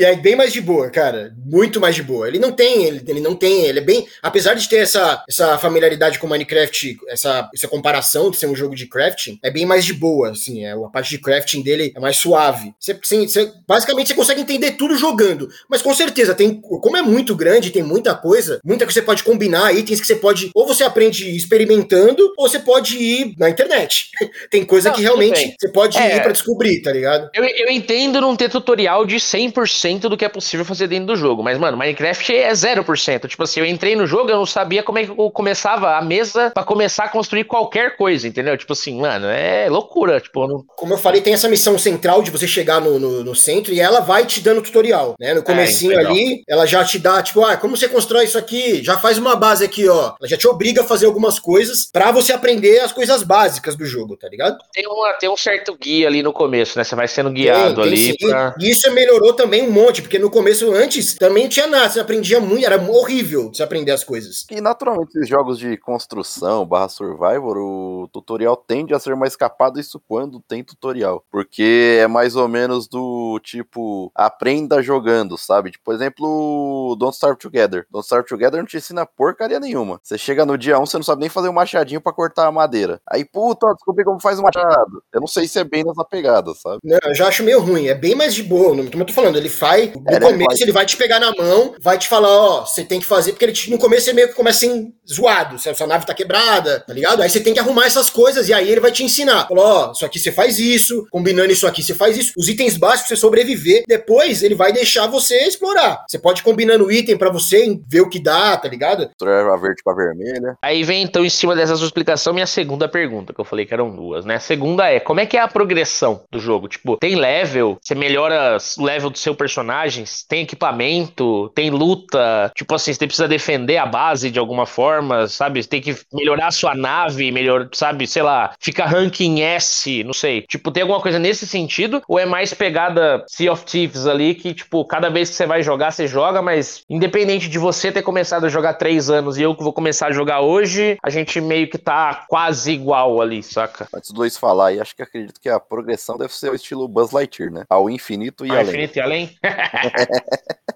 É bem mais de boa, cara. Muito mais de boa. Ele não tem, ele, ele não tem, ele é bem. Apesar de ter essa, essa familiaridade com Minecraft, essa, essa comparação de ser um jogo de crafting, é bem mais de boa, assim. É, a parte de crafting dele é mais suave. Você, você, basicamente você consegue entender tudo jogando. Mas com certeza, tem. Como é muito grande, tem muita coisa, muita que você pode combinar, itens que você pode. Ou você aprende experimentando, ou você pode ir na internet. tem coisa não, que realmente você pode é, ir para descobrir, tá ligado? Eu, eu entendo não ter tutorial de 100% do que é possível fazer dentro do jogo, mas, mano, Minecraft é 0%. Tipo assim, eu entrei no jogo, eu não sabia como é que eu começava a mesa para começar a construir qualquer coisa, entendeu? Tipo assim, mano, é loucura. Tipo, não... Como eu falei, tem essa missão central de você chegar no, no, no centro e ela vai te dando tutorial, né? No é, comecinho é, ali, ela já te dá, tipo, ah, como você constrói isso aqui? Já faz uma base aqui, ó. Ela já te obriga a fazer algumas coisas para você aprender as coisas básicas do jogo, tá ligado? Tem, uma, tem um certo guia ali no começo, né? Você vai sendo guiado Tem, tem ali. sim. pra- E isso melhorou também um monte, porque no começo, antes, também não tinha nada. Você aprendia muito, era horrível você aprender as coisas. E naturalmente, esses jogos de construção barra survivor, o tutorial tende a ser mais capado isso quando tem tutorial. Porque é mais ou menos do tipo, aprenda jogando, sabe? Tipo, por exemplo, Don't Starve Together. Don't Starve Together não te ensina porcaria nenhuma. Você chega no dia 1, você não sabe nem fazer um machadinho pra cortar a madeira. Aí, puta, descobri como faz um machado. Eu não sei se é bem nessa pegada, sabe? Não, eu já acho meio ruim. É bem mais de boa. Não, eu tô falando, ele vai. No É, começo, vai. ele vai te pegar na mão, vai te falar, ó, você tem que fazer. Porque ele te- no começo ele meio que começa assim, zoado. Se a sua nave tá quebrada, tá ligado? Aí você tem que arrumar essas coisas e aí ele vai te ensinar. Falou, ó, isso aqui você faz isso, combinando isso aqui você faz isso. Os itens básicos pra você sobreviver. Depois ele vai deixar você explorar. Você pode ir combinando o item pra você ver o que dá, tá ligado? A verde com a vermelha. Aí vem então, em cima dessa sua explicação, minha segunda pergunta, que eu falei que eram duas, né? A segunda é: como é que é a progressão do jogo? Tipo, tem level? Você melhora o level do seu personagem? Tem equipamento? Tem luta? Tipo assim, você precisa defender a base de alguma forma, sabe? Você tem que melhorar a sua nave, melhor, sabe? Sei lá, fica ranking S, não sei. Tipo, tem alguma coisa nesse sentido? Ou é mais pegada Sea of Thieves ali, que, tipo, cada vez que você vai jogar, você joga, mas independente de você ter começado a jogar três anos e eu que vou começar a jogar hoje, a gente meio que tá quase igual ali, saca? Antes do Luiz falar aí, acho que acredito que a progressão deve ser o estilo Buzz Lightyear, né? Ao infinito e Ao além. infinito e além?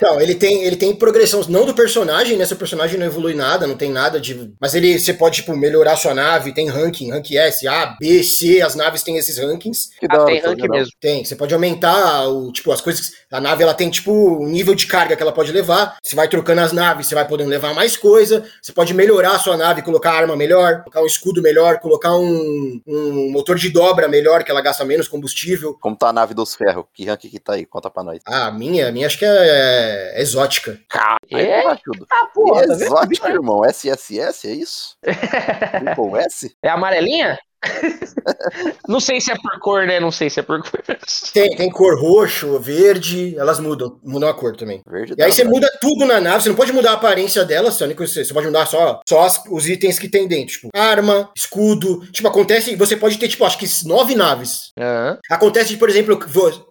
Não, ele tem, ele tem progressão, não do personagem, né? Seu personagem não evolui nada, não tem nada de. Mas ele, você pode, tipo, melhorar sua nave, tem ranking, rank S, A, B, C, as naves têm esses rankings. Que Ah, tem sabia rank não. mesmo. Tem, você pode aumentar o, tipo, as coisas. A nave ela tem, tipo, o nível de carga que ela pode levar. Você vai trocando as naves, você vai podendo levar mais coisa. Você pode melhorar a sua nave, colocar arma melhor, colocar um escudo melhor, colocar um, um motor de dobra melhor, que ela gasta menos combustível. Como tá a nave dos ferros? Que rank que tá aí? Conta pra nós. Ah, a minha, a minha acho que é, é exótica. Aí, É, Rachudo. ah, porra, tá vendo? Exótico, irmão. SSS, é isso? Triple S? É amarelinha? Não sei se é por cor, né? Não sei se é por cor. Tem, tem cor roxo, verde, elas mudam, mudam a cor também. Verde E aí você muda tudo na nave, você não pode mudar a aparência dela, só, você você pode mudar só, só as- os itens que tem dentro, tipo, arma, escudo. Tipo, acontece, você pode ter, tipo, acho que nove naves. Aham. Acontece, por exemplo,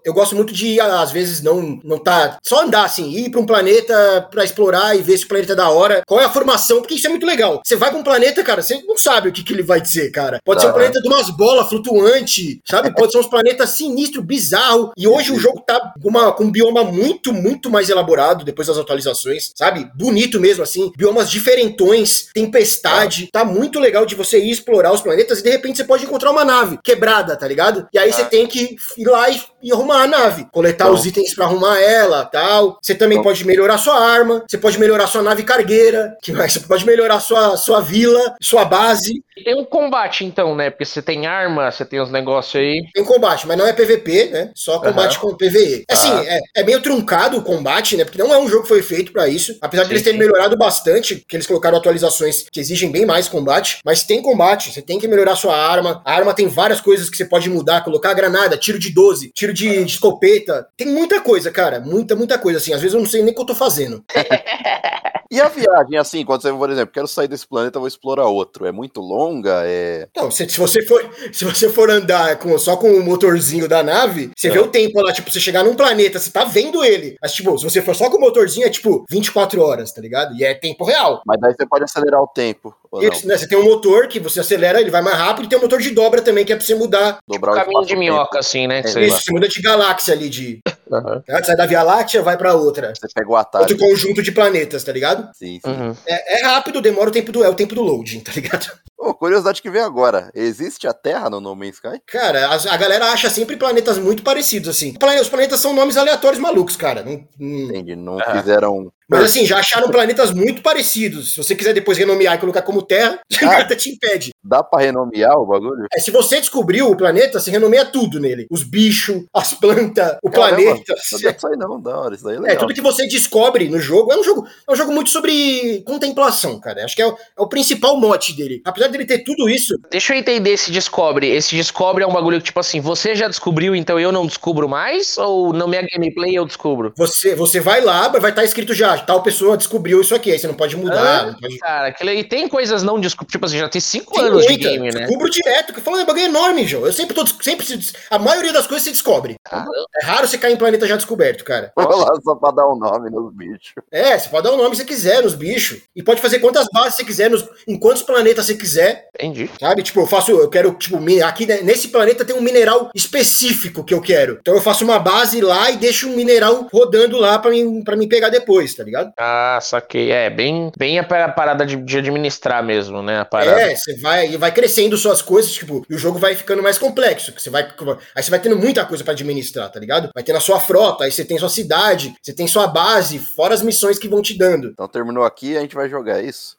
eu gosto muito de, às vezes, não, não tá. Só andar assim, ir pra um planeta pra explorar e ver se o planeta é da hora. Qual é a formação? Porque isso é muito legal. Você vai pra um planeta, cara, você não sabe o que, que ele vai dizer, cara. Pode ser um. Planeta de umas bolas flutuantes, sabe? Pode ser uns planetas sinistro, bizarro. E hoje o jogo tá com, uma, com um bioma muito, muito mais elaborado depois das atualizações, sabe? Bonito mesmo, assim. Biomas diferentões, tempestade. Tá muito legal de você ir explorar os planetas e de repente você pode encontrar uma nave quebrada, tá ligado? E aí você tem que ir lá e, e arrumar a nave, coletar Então- os itens pra arrumar ela, tal. Você também Então- pode melhorar sua arma, você pode melhorar sua nave cargueira, que mais? Você pode melhorar sua, sua vila, sua base. Tem um combate, então, né? Porque você tem arma, você tem uns negócios aí. Tem combate, mas não é PVP, né? Só combate com PVE. Assim, Ah. é, é meio truncado o combate, né? Porque não é um jogo que foi feito pra isso. Apesar de Sim, eles terem sim. melhorado bastante, que eles colocaram atualizações que exigem bem mais combate. Mas tem combate, você tem que melhorar sua arma. A arma tem várias coisas que você pode mudar, colocar granada, tiro de 12, tiro de, de escopeta. Tem muita coisa, cara. Muita, muita coisa. Assim, às vezes eu não sei nem o que eu tô fazendo. E a viagem, assim, quando você, por exemplo, quero sair desse planeta, vou explorar outro. É muito longa? É. Então, se, se você for, se você for andar com, só com o motorzinho da nave, você É. vê o tempo lá, tipo, você chegar num planeta, você tá vendo ele. Mas, tipo, se você for só com o motorzinho, é tipo 24 horas, tá ligado? E é tempo real. Mas daí você pode acelerar o tempo. Não? Isso, né? Você tem um motor que você acelera, ele vai mais rápido, e tem um motor de dobra também, que é pra você mudar. Dobrar o Caminho de minhoca, assim, né? É, Sei Isso, lá. você muda de galáxia ali, de. Aham. tá? Sai da Via Láctea, vai pra outra. Você pega o atalho. Outro conjunto de planetas, tá ligado? Sim, sim. Uhum. É, é rápido, demora o tempo do. É o tempo do loading, tá ligado? Ô, curiosidade que vem agora. Existe a Terra no No Man's Sky? Cara, as- a, galera acha sempre planetas muito parecidos, assim. Os planetas são nomes aleatórios malucos, cara. Não- não- Entendi. Não Ah. fizeram. Mas assim, já acharam planetas muito parecidos. Se você quiser depois renomear e colocar como Terra, nada te impede. Dá pra renomear o bagulho? É, se você descobriu o planeta, você renomeia tudo nele. Os bichos, as plantas, o Caramba, planeta. Não aí não, da hora. Isso daí é É, legal. tudo que você descobre no jogo é um jogo, é um jogo muito sobre contemplação, cara. Acho que é o, é o principal mote dele. Apesar dele ter tudo isso, Deixa eu entender esse descobre. Esse descobre é um bagulho que, tipo assim, você já descobriu, então eu não descubro mais? Ou na minha gameplay eu descubro? você, você vai lá, vai estar escrito já, tal pessoa descobriu isso aqui, aí você não pode mudar. Ah, não pode... Cara, aquele, e tem coisas não desculpa. Tipo assim, já tem cinco Tem anos de muita, game, né? Descubro direto, que eu falo, é um bagulho enorme, João. Eu sempre tô. Sempre, se a maioria das coisas se descobre. Caramba. É raro você cair em planeta já descoberto, cara. Vou lá só pra dar um nome nos bichos. É, você pode dar o nome que você quiser nos bichos. E pode fazer quantas bases você quiser, nos, em quantos planetas você quiser. Entendi. Sabe? Tipo, eu faço. Eu quero, tipo, aqui né, nesse planeta tem um mineral específico que eu quero. Então eu faço uma base lá e deixo um mineral rodando lá pra mim, pra mim pegar depois, tá ligado? Ah, saquei. É, bem, bem a pa- parada de, de administrar mesmo, né? A parada. É, você vai e vai crescendo suas coisas, tipo, e o jogo vai ficando mais complexo. que Você vai, aí você vai tendo muita coisa pra administrar, tá ligado? Vai tendo a sua frota, aí você tem sua cidade, você tem sua base, fora as missões que vão te dando. Então terminou aqui a gente vai jogar é isso.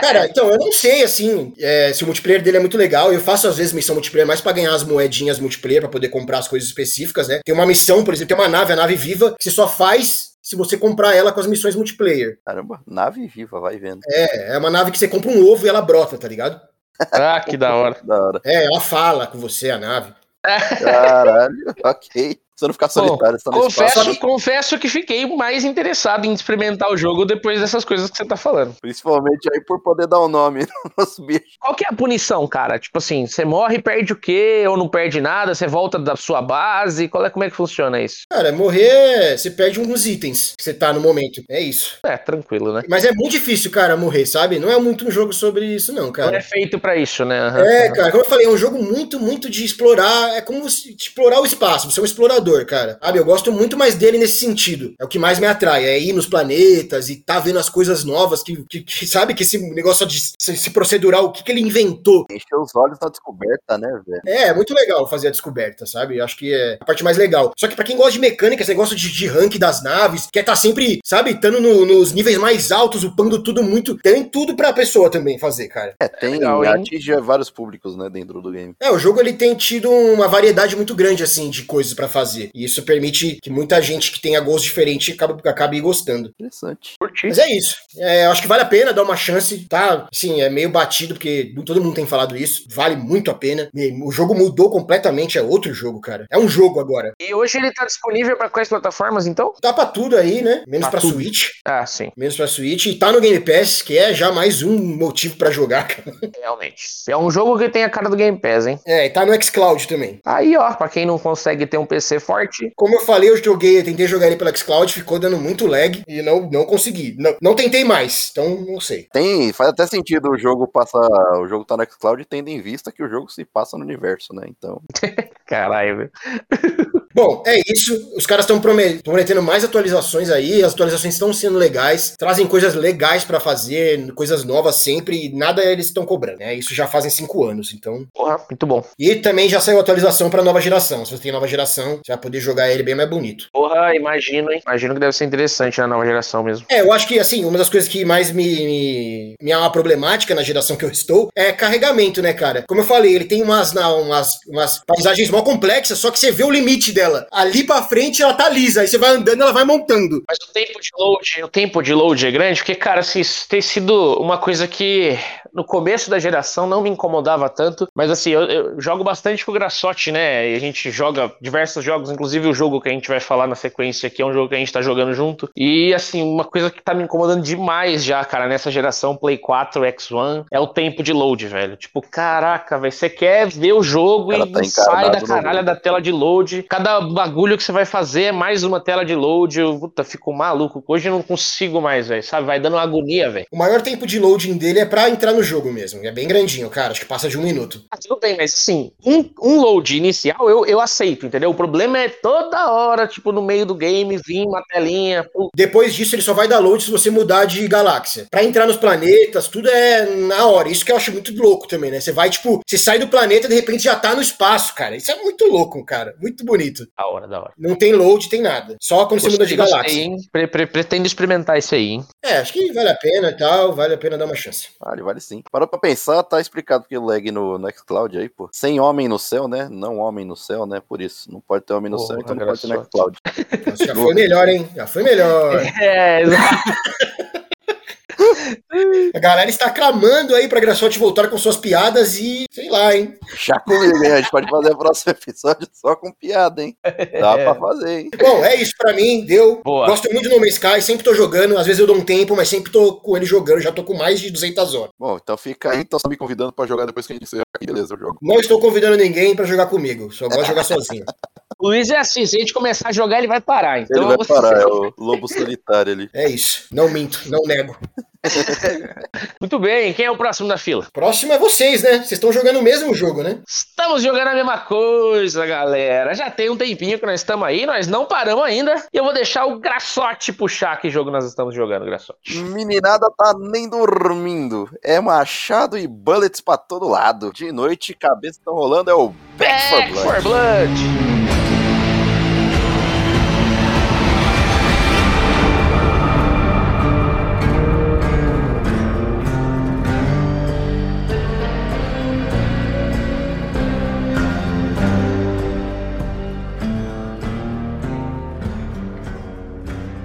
Cara, então, eu não sei, assim, é, se o multiplayer dele é muito legal. Eu faço, às vezes, missão multiplayer mais pra ganhar as moedinhas multiplayer, pra poder comprar as coisas específicas, né? Tem uma missão, por exemplo, tem uma nave, a nave viva, que você só faz se você comprar ela com as missões multiplayer. Caramba, nave viva, vai vendo. É, é uma nave que você compra um ovo e ela brota, tá ligado? Ah, que da hora. Da hora. É, ela fala com você, a nave. Caralho, ok. Você não ficar solitário, você tá no espaço. Confesso, confesso que fiquei mais interessado em experimentar o jogo depois dessas coisas que você tá falando. Principalmente aí por poder dar um nome nos bichos. Qual que é a punição, cara? Tipo assim, você morre e perde o quê? Ou não perde nada? Você volta da sua base? Qual é, como é que funciona isso? Cara, morrer, você perde alguns itens que você tá no momento. É isso. É, tranquilo, né? Mas é muito difícil, cara, morrer, sabe? Não é muito um jogo sobre isso, não, Não cara. é feito pra isso, né? Aham. É, cara, como eu falei, é um jogo muito, muito de explorar. É como explorar o espaço. Você é um explorador, cara. Sabe, eu gosto muito mais dele nesse sentido. É o que mais me atrai. É ir nos planetas e tá vendo as coisas novas que, que- que- sabe, que esse negócio de se, se procedural, o que, que ele inventou. Encher os olhos na descoberta, né, velho? É, é muito legal fazer a descoberta, sabe? Acho que é a parte mais legal. Só que pra quem gosta de mecânica, esse negócio de, de rank das naves, quer tá sempre, sabe, estando no- nos níveis mais altos, upando tudo muito. Tem tudo pra pessoa também fazer, cara. É, tem, legal, hein? atinge vários públicos, né, dentro do game. É, o jogo ele tem tido uma variedade muito grande, assim, de coisas pra fazer. E isso permite que muita gente que tenha gostos diferentes acabe, acabe gostando. Interessante. Curti. Mas é isso. É, eu acho que vale a pena dar uma chance, tá? Sim, é meio batido, porque todo mundo tem falado isso. Vale muito a pena. E O jogo mudou completamente, é outro jogo, cara. É um jogo agora. E hoje ele tá disponível pra quais plataformas, então? Tá pra tudo aí, né? Menos Pra pra. Switch. Ah, sim, Menos pra Switch. E tá no Game Pass, que é já mais um motivo pra jogar, cara. realmente. É um jogo que tem a cara do Game Pass, hein? É, e tá no xCloud também. Aí, ó, pra quem não consegue ter um PC forte, Como eu falei, eu joguei, eu tentei jogar ele pelo xCloud, ficou dando muito lag e não, não consegui. Não, não tentei mais, então não sei. Tem, faz até sentido o jogo passar, o jogo tá no xCloud tendo em vista que o jogo se passa no universo, né? Então, caralho, velho. Bom, é isso. Os caras estão prometendo mais atualizações aí. As atualizações estão sendo legais, trazem coisas legais pra fazer, coisas novas sempre. E nada eles estão cobrando. Né? Isso já fazem cinco anos, então. Porra, muito bom. E também já saiu atualização pra nova geração. Se você tem nova geração, você vai poder jogar ele bem mais bonito. Porra, imagino, hein? Imagino que deve ser interessante na nova geração mesmo. É, eu acho que, assim, uma das coisas que mais me, me, me é uma problemática na geração que eu estou é carregamento, né, cara? Como eu falei, ele tem umas, umas, umas paisagens mó complexas, só que você vê o limite dela. Ali pra frente ela tá lisa, aí você vai andando ela vai montando. Mas o tempo de load, o tempo de load é grande, porque, cara, assim, isso tem sido uma coisa que no começo da geração não me incomodava tanto, mas assim, eu, eu jogo bastante com o Grassotti, né? E a gente joga diversos jogos, inclusive o jogo que a gente vai falar na sequência aqui é um jogo que a gente tá jogando junto. E assim, uma coisa que tá me incomodando demais já, cara, nessa geração Play 4 X1 é o tempo de load, velho. Tipo, caraca, velho, você quer ver o jogo e tá sai da caralha da tela de load. Cada bagulho que você vai fazer é mais uma tela de load. Eu puta, fico maluco. Hoje eu não consigo mais, velho. Sabe? Vai dando uma agonia, velho. O maior tempo de loading dele é pra entrar no jogo mesmo. É bem grandinho, cara. Acho que passa de um minuto. Ah, tudo bem, mas assim, um, um load inicial eu, eu aceito, entendeu? O problema é toda hora, tipo, no meio do game, vir uma telinha. Puta, Depois disso, ele só vai dar load se você mudar de galáxia. Pra entrar nos planetas, tudo é na hora. Isso que eu acho muito louco também, né? Você vai, tipo, você sai do planeta e de repente já tá no espaço, cara. Isso é muito louco, cara. Muito bonito. da hora, da hora. Não tem load, tem nada. Só quando você muda de galáxia. hein? Pre- pre- pretendo experimentar isso aí, hein? É, acho que vale a pena e tal. Vale a pena dar uma chance. vale, vale sim. Parou pra pensar, tá explicado que o lag no, no xCloud aí, pô. Sem homem no céu, né? Não homem no céu, né? Por isso. Não pode ter homem no Porra, céu, então não pode ter no xCloud. Nossa, já foi melhor, hein? Já foi melhor. É, exato. A galera está clamando aí pra Graçote voltar com suas piadas e sei lá, hein? Já comigo, hein? A gente pode fazer o próximo episódio só com piada, hein? Dá pra fazer, hein? Bom, é isso pra mim, deu. Boa. Gosto muito do No Man's Sky, sempre tô jogando, às vezes eu dou um tempo, mas sempre tô com ele jogando, já tô com mais de 200 horas. Bom, então fica aí, então só me convidando pra jogar depois que a gente encerrar aqui, beleza, eu jogo. Não estou convidando ninguém pra jogar comigo, só gosto de jogar sozinho. O Luiz é assim, se a gente começar a jogar, ele vai parar. Ele Então, vai parar, é o lobo solitário ali. É isso, não minto, não nego. Muito bem, quem é o próximo da fila? Próximo é vocês, né? Vocês estão jogando o mesmo jogo, né? Estamos jogando a mesma coisa, galera. Já tem um tempinho que nós estamos aí, nós não paramos ainda. E eu vou deixar o Graçote puxar que jogo nós estamos jogando, Graçote. Meninada tá nem dormindo. É machado e bullets pra todo lado. De noite, cabeça tão rolando, é o Back, for Blood. for Blood.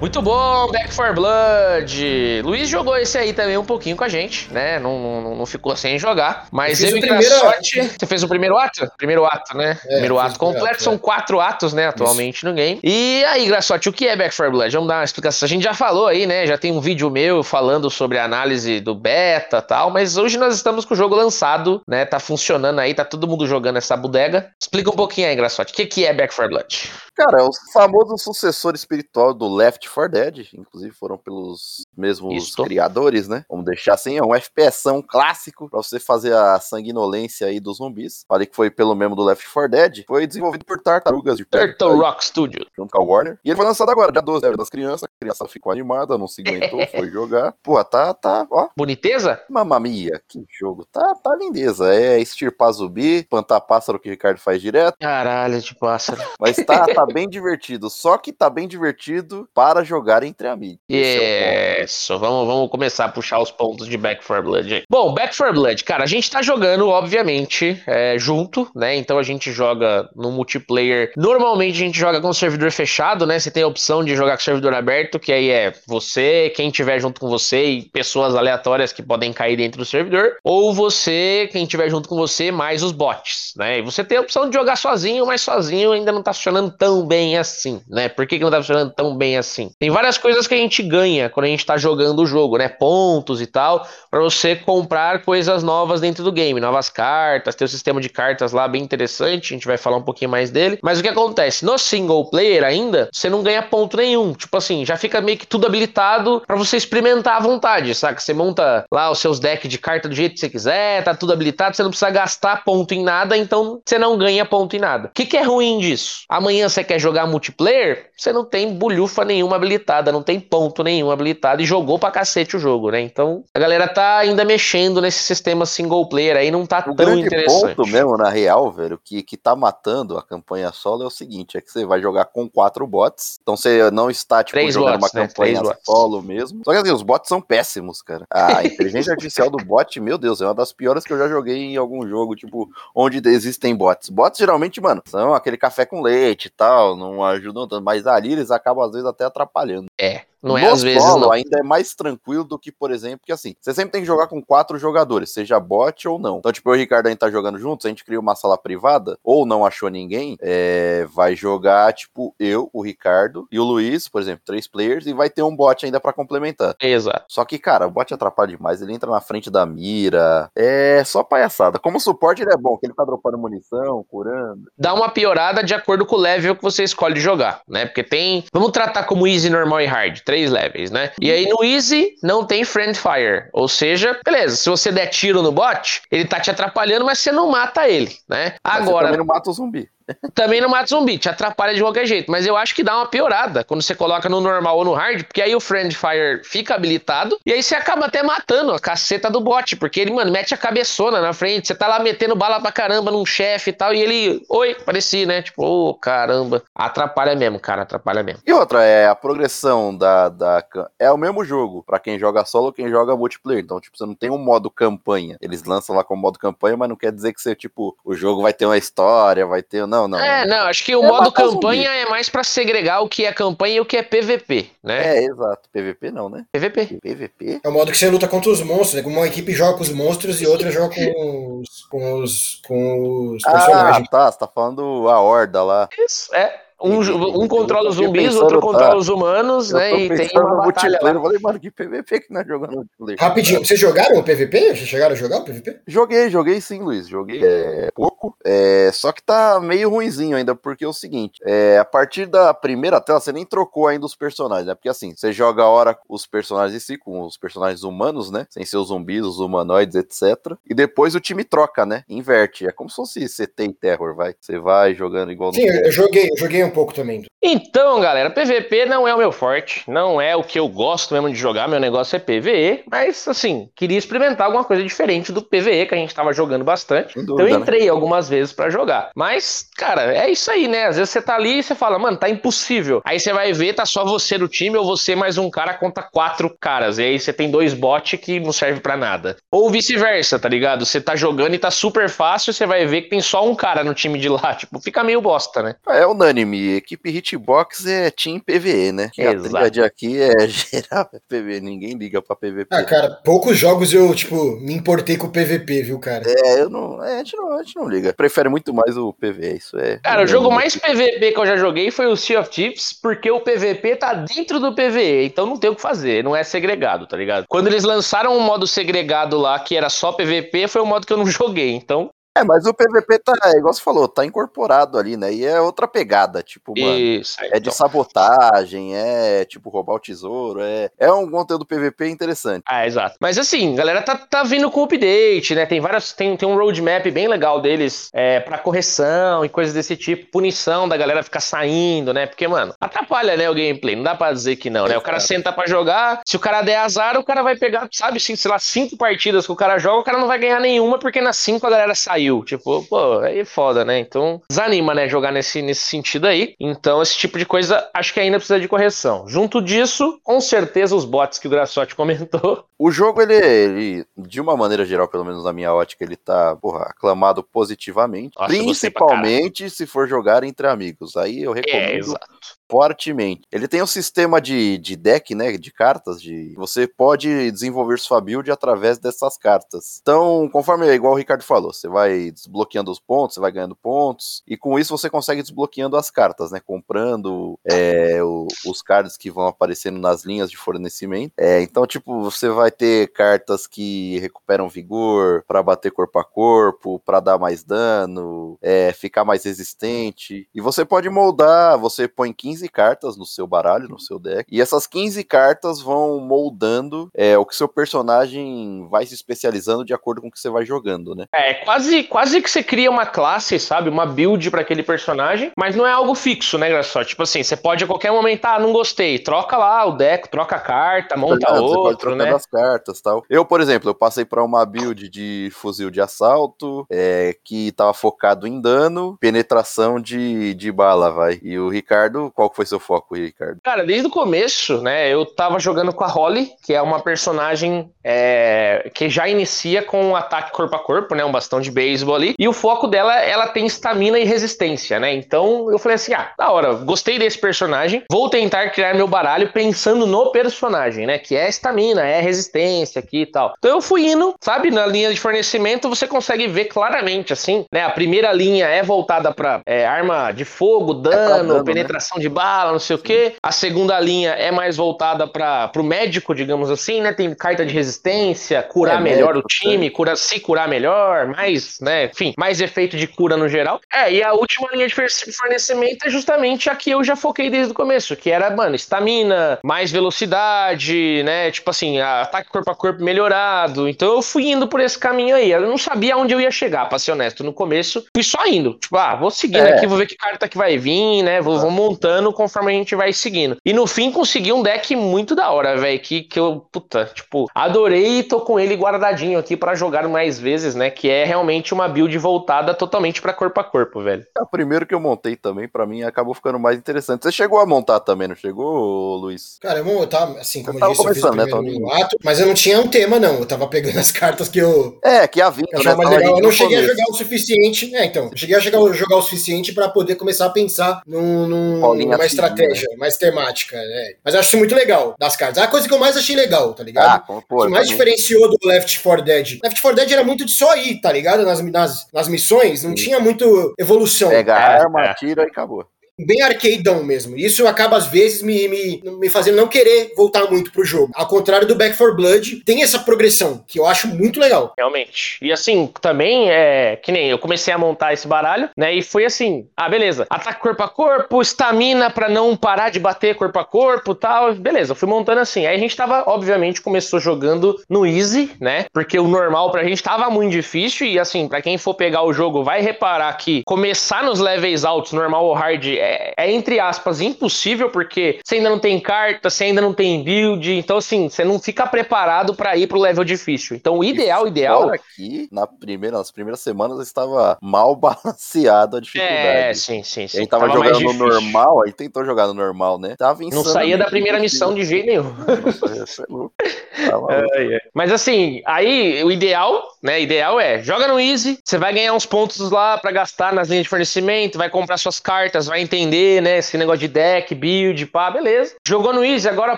Muito bom, Back for Blood. Luiz jogou esse aí também um pouquinho com a gente, né? Não, não, não ficou sem jogar. Mas Eu eu o e primeiro- Graçote. Você fez o primeiro ato? Primeiro ato, né? primeiro fiz ato primeiro completo. ato, São é. quatro atos, né? Atualmente no game. E aí, Graçote, o que é Back for Blood? Vamos dar uma explicação. A gente já falou aí, né? Já tem um vídeo meu falando sobre a análise do beta e tal. Mas hoje nós estamos com o jogo lançado, né? Tá funcionando aí, tá todo mundo jogando essa bodega. Explica um pouquinho aí, Graçote. O que, que é Back for Blood? Cara, é o famoso sucessor espiritual do Left 4 Dead, inclusive foram pelos mesmos Isto. criadores, né? Vamos deixar assim, é um FPSão clássico pra você fazer a sanguinolência aí dos zumbis. Falei que foi pelo mesmo do Left 4 Dead. Foi desenvolvido por Tartarugas de Turtle Rock Studio. junto com a Warner. E ele foi lançado agora, dia 12, era das crianças. A criança ficou animada, não se aguentou, foi jogar. Pô, tá, tá, ó. Boniteza? Mamamia, que jogo. Tá, tá lindeza. É extirpar zumbi, espantar pássaro que o Ricardo faz direto. Caralho de pássaro. Mas tá, tá bem divertido. Só que tá bem divertido para jogar entre amigos. É o. Isso, vamos, vamos começar a puxar os pontos de Back 4 Blood aí. Bom, Back 4 Blood, cara, a gente tá jogando, obviamente, é, junto, né? Então a gente joga no multiplayer. Normalmente a gente joga com servidor fechado, né? Você tem a opção de jogar com servidor aberto, que aí é você, quem tiver junto com você e pessoas aleatórias que podem cair dentro do servidor. Ou você, quem tiver junto com você, mais os bots, né? E você tem a opção de jogar sozinho, mas sozinho ainda não tá funcionando tão bem assim, né? Por que, que não tá funcionando tão bem assim? Tem várias coisas que a gente ganha quando a gente tá jogando o jogo, né? Pontos e tal, pra você comprar coisas novas dentro do game, novas cartas, tem o sistema de cartas lá bem interessante, a gente vai falar um pouquinho mais dele. Mas o que acontece? No single player ainda, você não ganha ponto nenhum. Tipo assim, já fica meio que tudo habilitado pra você experimentar à vontade, saca? Você monta lá os seus decks de carta do jeito que você quiser, tá tudo habilitado, você não precisa gastar ponto em nada, então você não ganha ponto em nada. O que, que é ruim disso? Amanhã você quer jogar multiplayer, você não tem bulhufa nenhuma habilitada, não tem ponto nenhum habilitado e jogou pra cacete o jogo, né? Então a galera tá ainda mexendo nesse sistema single player aí, não tá O tão interessante. ponto mesmo, na real, velho, que, que tá matando a campanha solo é o seguinte: é que você vai jogar com quatro bots. Então você não está, tipo, Três jogando bots, uma né? campanha Três bots. solo mesmo. Só que assim, os bots são péssimos, cara. A inteligência artificial do bot, meu Deus, é uma das piores que eu já joguei em algum jogo, tipo, onde existem bots. Bots geralmente, mano, são aquele café com leite e tal, não ajudam tanto. Mas ali eles acabam, às vezes, até atrapalhando atrapalhando. É, não é No às vezes solo não. ainda é mais tranquilo do que, por exemplo, que assim, você sempre tem que jogar com quatro jogadores, seja bot ou não. Então, tipo, eu e o Ricardo a gente tá jogando juntos, a gente cria uma sala privada, ou não achou ninguém, é, vai jogar, tipo, eu, o Ricardo e o Luiz, por exemplo, três players, e vai ter um bot ainda pra complementar. Exato. Só que, cara, o bot atrapalha demais, ele entra na frente da mira, é só palhaçada. Como suporte ele é bom, que ele tá dropando munição, curando. dá uma piorada de acordo com o level que você escolhe jogar, né? Porque tem. Vamos tratar como easy, normal e hard, três levels, né? E aí no easy não tem friend fire, ou seja, beleza, se você der tiro no bot, ele tá te atrapalhando, mas você não mata ele, né? Mas você Agora, também não mata o zumbi. Também não mata zumbi, te atrapalha de qualquer jeito. Mas eu acho que dá uma piorada quando você coloca no normal ou no hard, porque aí o Friend Fire fica habilitado e aí você acaba até matando a caceta do bot, porque ele, mano, mete a cabeçona na frente. Você tá lá metendo bala pra caramba num chefe e tal, e ele, oi, parecia, né? Tipo, ô caramba. Atrapalha mesmo, cara, atrapalha mesmo. E outra, é a progressão da, da. É o mesmo jogo pra quem joga solo quem joga multiplayer. Então, tipo, você não tem um modo campanha. Eles lançam lá como modo campanha, mas não quer dizer que você, tipo, o jogo vai ter uma história, vai ter. Não, não, não. É, não, acho que o É modo campanha é mais pra segregar o que é campanha e o que é PVP, né? É, exato. PVP não, né? PVP. PVP? É o modo que você luta contra os monstros, né? Uma equipe joga com os monstros e outra joga com os, com os, com os Ah, personagens. tá. Você tá falando a horda lá. Isso, é. Um, um controla os zumbis, pensando, outro tá. controla os humanos, Eu né? E tem uma multiplayer. lá. Eu falei, mano, que PVP que nós jogando no multiplayer? Rapidinho, vocês jogaram o PVP? Vocês chegaram a jogar o PVP? Joguei, joguei sim, Luiz. Joguei é, pouco. É, só que tá meio ruinzinho ainda, porque é o seguinte: é, a partir da primeira tela, você nem trocou ainda os personagens, né? Porque assim, você joga a hora os personagens em si, com os personagens humanos, né? Sem ser os zumbis, os humanoides, etc. E depois o time troca, né? Inverte. É como se fosse CT e Terror, vai. Você vai jogando igual Sim, eu joguei, eu joguei um pouco também. Então, galera, PVP não é o meu forte, não é o que eu gosto mesmo de jogar, meu negócio é PVE, mas assim, queria experimentar alguma coisa diferente do PVE que a gente tava jogando bastante. Sem Então dúvida, eu né? entrei algumas vezes pra jogar. Mas, cara, é isso aí, né? Às vezes você tá ali e você fala, mano, tá impossível. Aí você vai ver, tá só você no time ou você mais um cara contra quatro caras. E aí você tem dois bots que não servem pra nada. Ou vice-versa, tá ligado? Você tá jogando e tá super fácil, você vai ver que tem só um cara no time de lá. Tipo, fica meio bosta, né? É unânime. Equipe Hitbox é Team PVE, né? Que a Exato. tríade aqui é geral é PVE. Ninguém liga pra PVP. Ah, cara, poucos jogos eu, tipo, me importei com o PVP, viu, cara? É, eu não, é, a, gente não, a gente não liga. Prefere muito mais o PVE, isso é. Cara, o unânime. jogo mais PVP que eu já joguei foi o Sea of Thieves, porque o PVP tá dentro do PVE, então não tem o que fazer, não é segregado, tá ligado? Quando eles lançaram um modo segregado lá, que era só PVP, foi um modo que eu não joguei, então... É, mas o PVP tá, igual você falou, tá incorporado ali, né? E é outra pegada, tipo, mano. Isso, É de então. sabotagem, é tipo roubar o tesouro, é, é um conteúdo PVP interessante. Ah, exato. Mas assim, galera tá, tá vindo com update, né? Tem várias. Tem, tem um roadmap bem legal deles é, para correção e coisas desse tipo. Punição da galera ficar saindo, né? Porque, mano, atrapalha, né, o gameplay. Não dá pra dizer que não, né? O cara Exato. senta pra jogar, se o cara der azar, o cara vai pegar, sabe, sei lá, cinco partidas que o cara joga, o cara não vai ganhar nenhuma porque nas cinco a galera saiu. Tipo, pô, aí é foda, né? Então, desanima, né, jogar nesse, nesse sentido aí. Então, esse tipo de coisa acho que ainda precisa de correção. Junto disso, com certeza, os bots que o Graçote comentou. O jogo, ele, ele, de uma maneira geral, pelo menos na minha ótica, ele tá, porra, aclamado positivamente. Nossa, principalmente se for jogar entre amigos. Aí eu É, recomendo exato. fortemente. Ele tem um sistema de, de deck, né, de cartas, de você pode desenvolver sua build através dessas cartas. Então, conforme é igual o Ricardo falou, você vai desbloqueando os pontos, você vai ganhando pontos, e com isso você consegue desbloqueando as cartas, né, comprando é, o- os cards que vão aparecendo nas linhas de fornecimento. É, então, tipo, você vai ter cartas que recuperam vigor pra bater corpo a corpo, pra dar mais dano, é, ficar mais resistente. E você pode moldar, você põe 15 cartas no seu baralho, no seu deck, e essas 15 cartas vão moldando é, o que seu personagem vai se especializando de acordo com o que você vai jogando, né? É quase, quase que você cria uma classe, sabe? Uma build pra aquele personagem, mas não é algo fixo, né, Graçote? Tipo assim, você pode a qualquer momento, ah, não gostei, troca lá o deck, troca a carta, monta pode outro, né? as cartas tal. Eu, por exemplo, eu passei pra uma build de fuzil de assalto, é, que tava focado em dano, penetração de, de bala, vai. E o Ricardo, qual foi seu foco, Ricardo? Cara, desde o começo, né, eu tava jogando com a Holly, que é uma personagem é, que já inicia com um ataque corpo a corpo, né, um bastão de beisebol ali, e o foco dela, ela tem estamina e resistência, né, então eu falei assim, ah, da hora, gostei desse personagem, vou tentar criar meu baralho pensando no personagem, né, que é estamina, é resistência aqui e tal. Então eu fui indo, sabe, na linha de fornecimento você consegue ver claramente, assim, né, a primeira linha é voltada pra é, arma de fogo, dano, dano, né? penetração de bala, não sei o quê. A segunda linha é mais voltada para o médico, digamos assim, né? Tem carta de resistência, curar É, melhor médico, o time, cura, se curar melhor, mais, né? Enfim, mais efeito de cura no geral. É, e a última linha de forne- fornecimento é justamente a que eu já foquei desde o começo, que era, mano, estamina, mais velocidade, né? Tipo assim, a- ataque corpo a corpo melhorado. Então eu fui indo por esse caminho aí. Eu não sabia onde eu ia chegar, pra ser honesto. No começo, fui só indo. Tipo, ah, vou seguindo É. aqui, vou ver que carta que vai vir, né? Vou, vou montando conforme a gente vai seguindo. E no fim consegui um deck muito da hora, velho. Que, que eu, puta, tipo, adorei e tô com ele guardadinho aqui pra jogar mais vezes, né? Que é realmente uma build voltada totalmente pra corpo a corpo, velho. É o primeiro que eu montei também, pra mim, acabou ficando mais interessante. Você chegou a montar também, não chegou, Luiz? Cara, eu tava, assim, como Eu disse, eu fiz o começando, né, primeiro tava ato, Mas eu não tinha um tema, não. Eu tava pegando as cartas que eu. É, que havia. Eu, né? mais legal. eu não cheguei começo. a jogar o suficiente. É, então. Eu cheguei a jogar, jogar o suficiente para poder começar a pensar num, num, numa estratégia né? mais temática. Né? Mas eu acho muito legal das cartas. É a coisa que eu mais achei legal, tá ligado? Ah, pô, o que mais diferenciou do Left 4 Dead. Left 4 Dead era muito de só ir, tá ligado? Nas, nas, nas missões, não Sim. tinha muito evolução. Pega a arma, é. tira e acabou bem arcadeão mesmo. Isso acaba, às vezes, me, me, me fazendo não querer voltar muito pro jogo. Ao contrário do Back 4 Blood, tem essa progressão, que eu acho muito legal. Realmente. E assim, também é que nem eu comecei a montar esse baralho, né? E foi assim: ah, beleza, ataque corpo a corpo, estamina para não parar de bater corpo a corpo tal. Beleza, fui montando assim. Aí a gente tava, obviamente, começou jogando no easy, né? Porque o normal pra gente tava muito difícil. E assim, para quem for pegar o jogo, vai reparar que começar nos levels altos, normal ou hard, é é, é, entre aspas, impossível, porque você ainda não tem carta, você ainda não tem build, então assim, você não fica preparado para ir pro level difícil. Então o ideal, e ideal. aqui, na primeira, nas primeiras semanas, estava mal balanceado a dificuldade. É, sim, sim, sim. Gente tava, tava jogando no normal, aí tentou jogar no normal, né? Tava Não saía da primeira missão de jeito nenhum. Nossa, é louco. é, é. Mas assim, aí o ideal, né? Ideal é joga no easy, você vai ganhar uns pontos lá para gastar nas linhas de fornecimento, vai comprar suas cartas, vai entender entender, né? Esse negócio de deck, build, pá, beleza. Jogou no Easy, agora,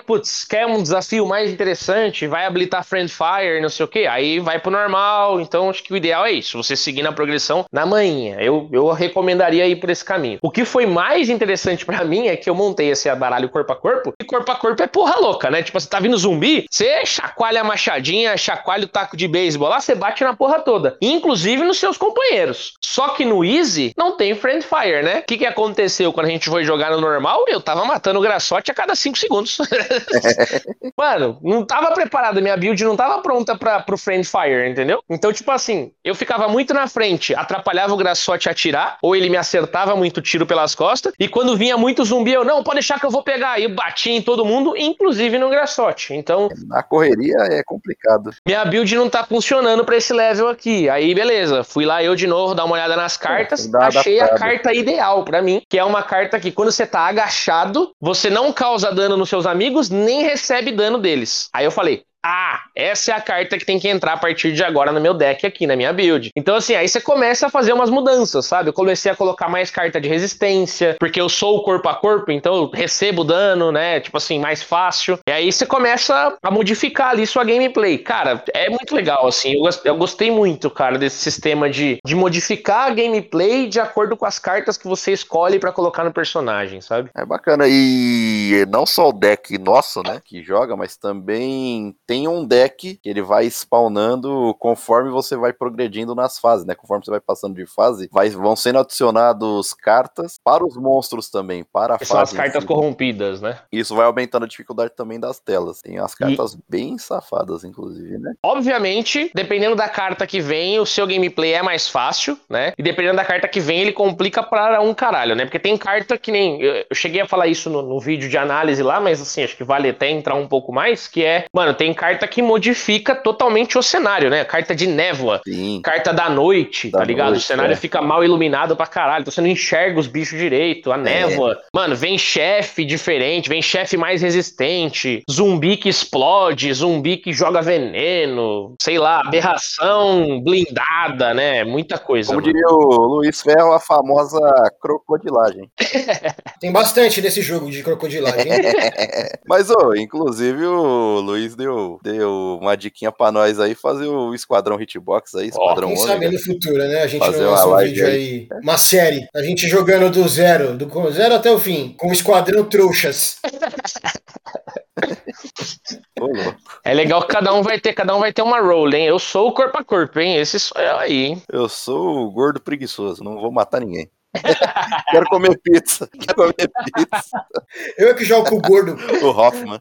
putz, quer um desafio mais interessante, vai habilitar Friend Fire, não sei o que, aí vai pro normal. Então, acho que o ideal é isso, você seguir na progressão na manhã. Eu, eu recomendaria ir por esse caminho. O que foi mais interessante para mim é que eu montei esse baralho corpo a corpo, e corpo a corpo é porra louca, né? Tipo, você tá vindo zumbi, você chacoalha a machadinha, chacoalha o taco de beisebol lá, você bate na porra toda. Inclusive nos seus companheiros. Só que no Easy não tem Friend Fire, né? O que, que aconteceu quando a gente foi jogar no normal, eu tava matando o Graçote a cada 5 segundos. Mano, não tava preparado, minha build não tava pronta pra, pro Friend Fire, entendeu? Então, tipo assim, eu ficava muito na frente, atrapalhava o Graçote a atirar, ou ele me acertava muito tiro pelas costas, e quando vinha muito zumbi, eu, não, pode deixar que eu vou pegar. E batia em todo mundo, inclusive no Graçote. Então. Na correria é complicado. Minha build não tá funcionando pra esse level aqui. Aí, beleza. Fui lá eu de novo, dar uma olhada nas cartas, achei a carta ideal para mim, que é uma carta que quando você tá agachado, você não causa dano nos seus amigos, nem recebe dano deles. Aí eu falei, ah, essa é a carta que tem que entrar a partir de agora no meu deck aqui, na minha build. Então, assim, aí você começa a fazer umas mudanças, sabe? Eu comecei a colocar mais carta de resistência, porque eu sou o corpo a corpo, então eu recebo dano, né? Tipo assim, mais fácil. E aí você começa a modificar ali sua gameplay. Cara, é muito legal, assim. Eu, gostei muito, cara, desse sistema de, de modificar a gameplay de acordo com as cartas que você escolhe para colocar no personagem, sabe? É bacana. E não só o deck nosso, né, que joga, mas também tem um deck que ele vai spawnando conforme você vai progredindo nas fases, né? Conforme você vai passando de fase, vai, vão sendo adicionados cartas para os monstros também, para a fase. São as cartas corrompidas, né? Isso vai aumentando a dificuldade também das telas. Tem as cartas e... bem safadas, inclusive, né? Obviamente, dependendo da carta que vem, o seu gameplay é mais fácil, né? E dependendo da carta que vem, ele complica para um caralho, né? Porque tem carta que nem. Eu cheguei a falar isso no, no vídeo de análise lá, mas assim, acho que vale até entrar um pouco mais, que é, mano, tem carta que modifica totalmente o cenário, né? Carta de névoa, Sim. carta da noite, da tá ligado? Noite, o cenário é. fica mal iluminado pra caralho, então você não enxerga os bichos direito, a é. névoa. É. Mano, vem chefe diferente, vem chefe mais resistente, zumbi que explode, zumbi que joga veneno, sei lá, aberração blindada, né? Muita coisa. Como mano. diria o Luiz Ferro, a famosa crocodilagem. Tem bastante desse jogo de crocodilagem. Mas, ô, inclusive o Luiz deu deu, uma diquinha pra nós aí, fazer o Esquadrão Hitbox aí, Esquadrão oh, Quem sabe no futuro, né? A gente fazer não um vídeo aí. aí. Uma série, a gente jogando do zero, do zero até o fim, com o Esquadrão Trouxas. É legal que cada um vai ter, cada um vai ter uma role, hein? Eu sou o corpo a corpo, hein? Esse sou eu aí, hein? Eu sou o gordo preguiçoso, não vou matar ninguém. Quero comer pizza. Quero comer pizza. Eu é que jogo com o gordo. o Hoffman.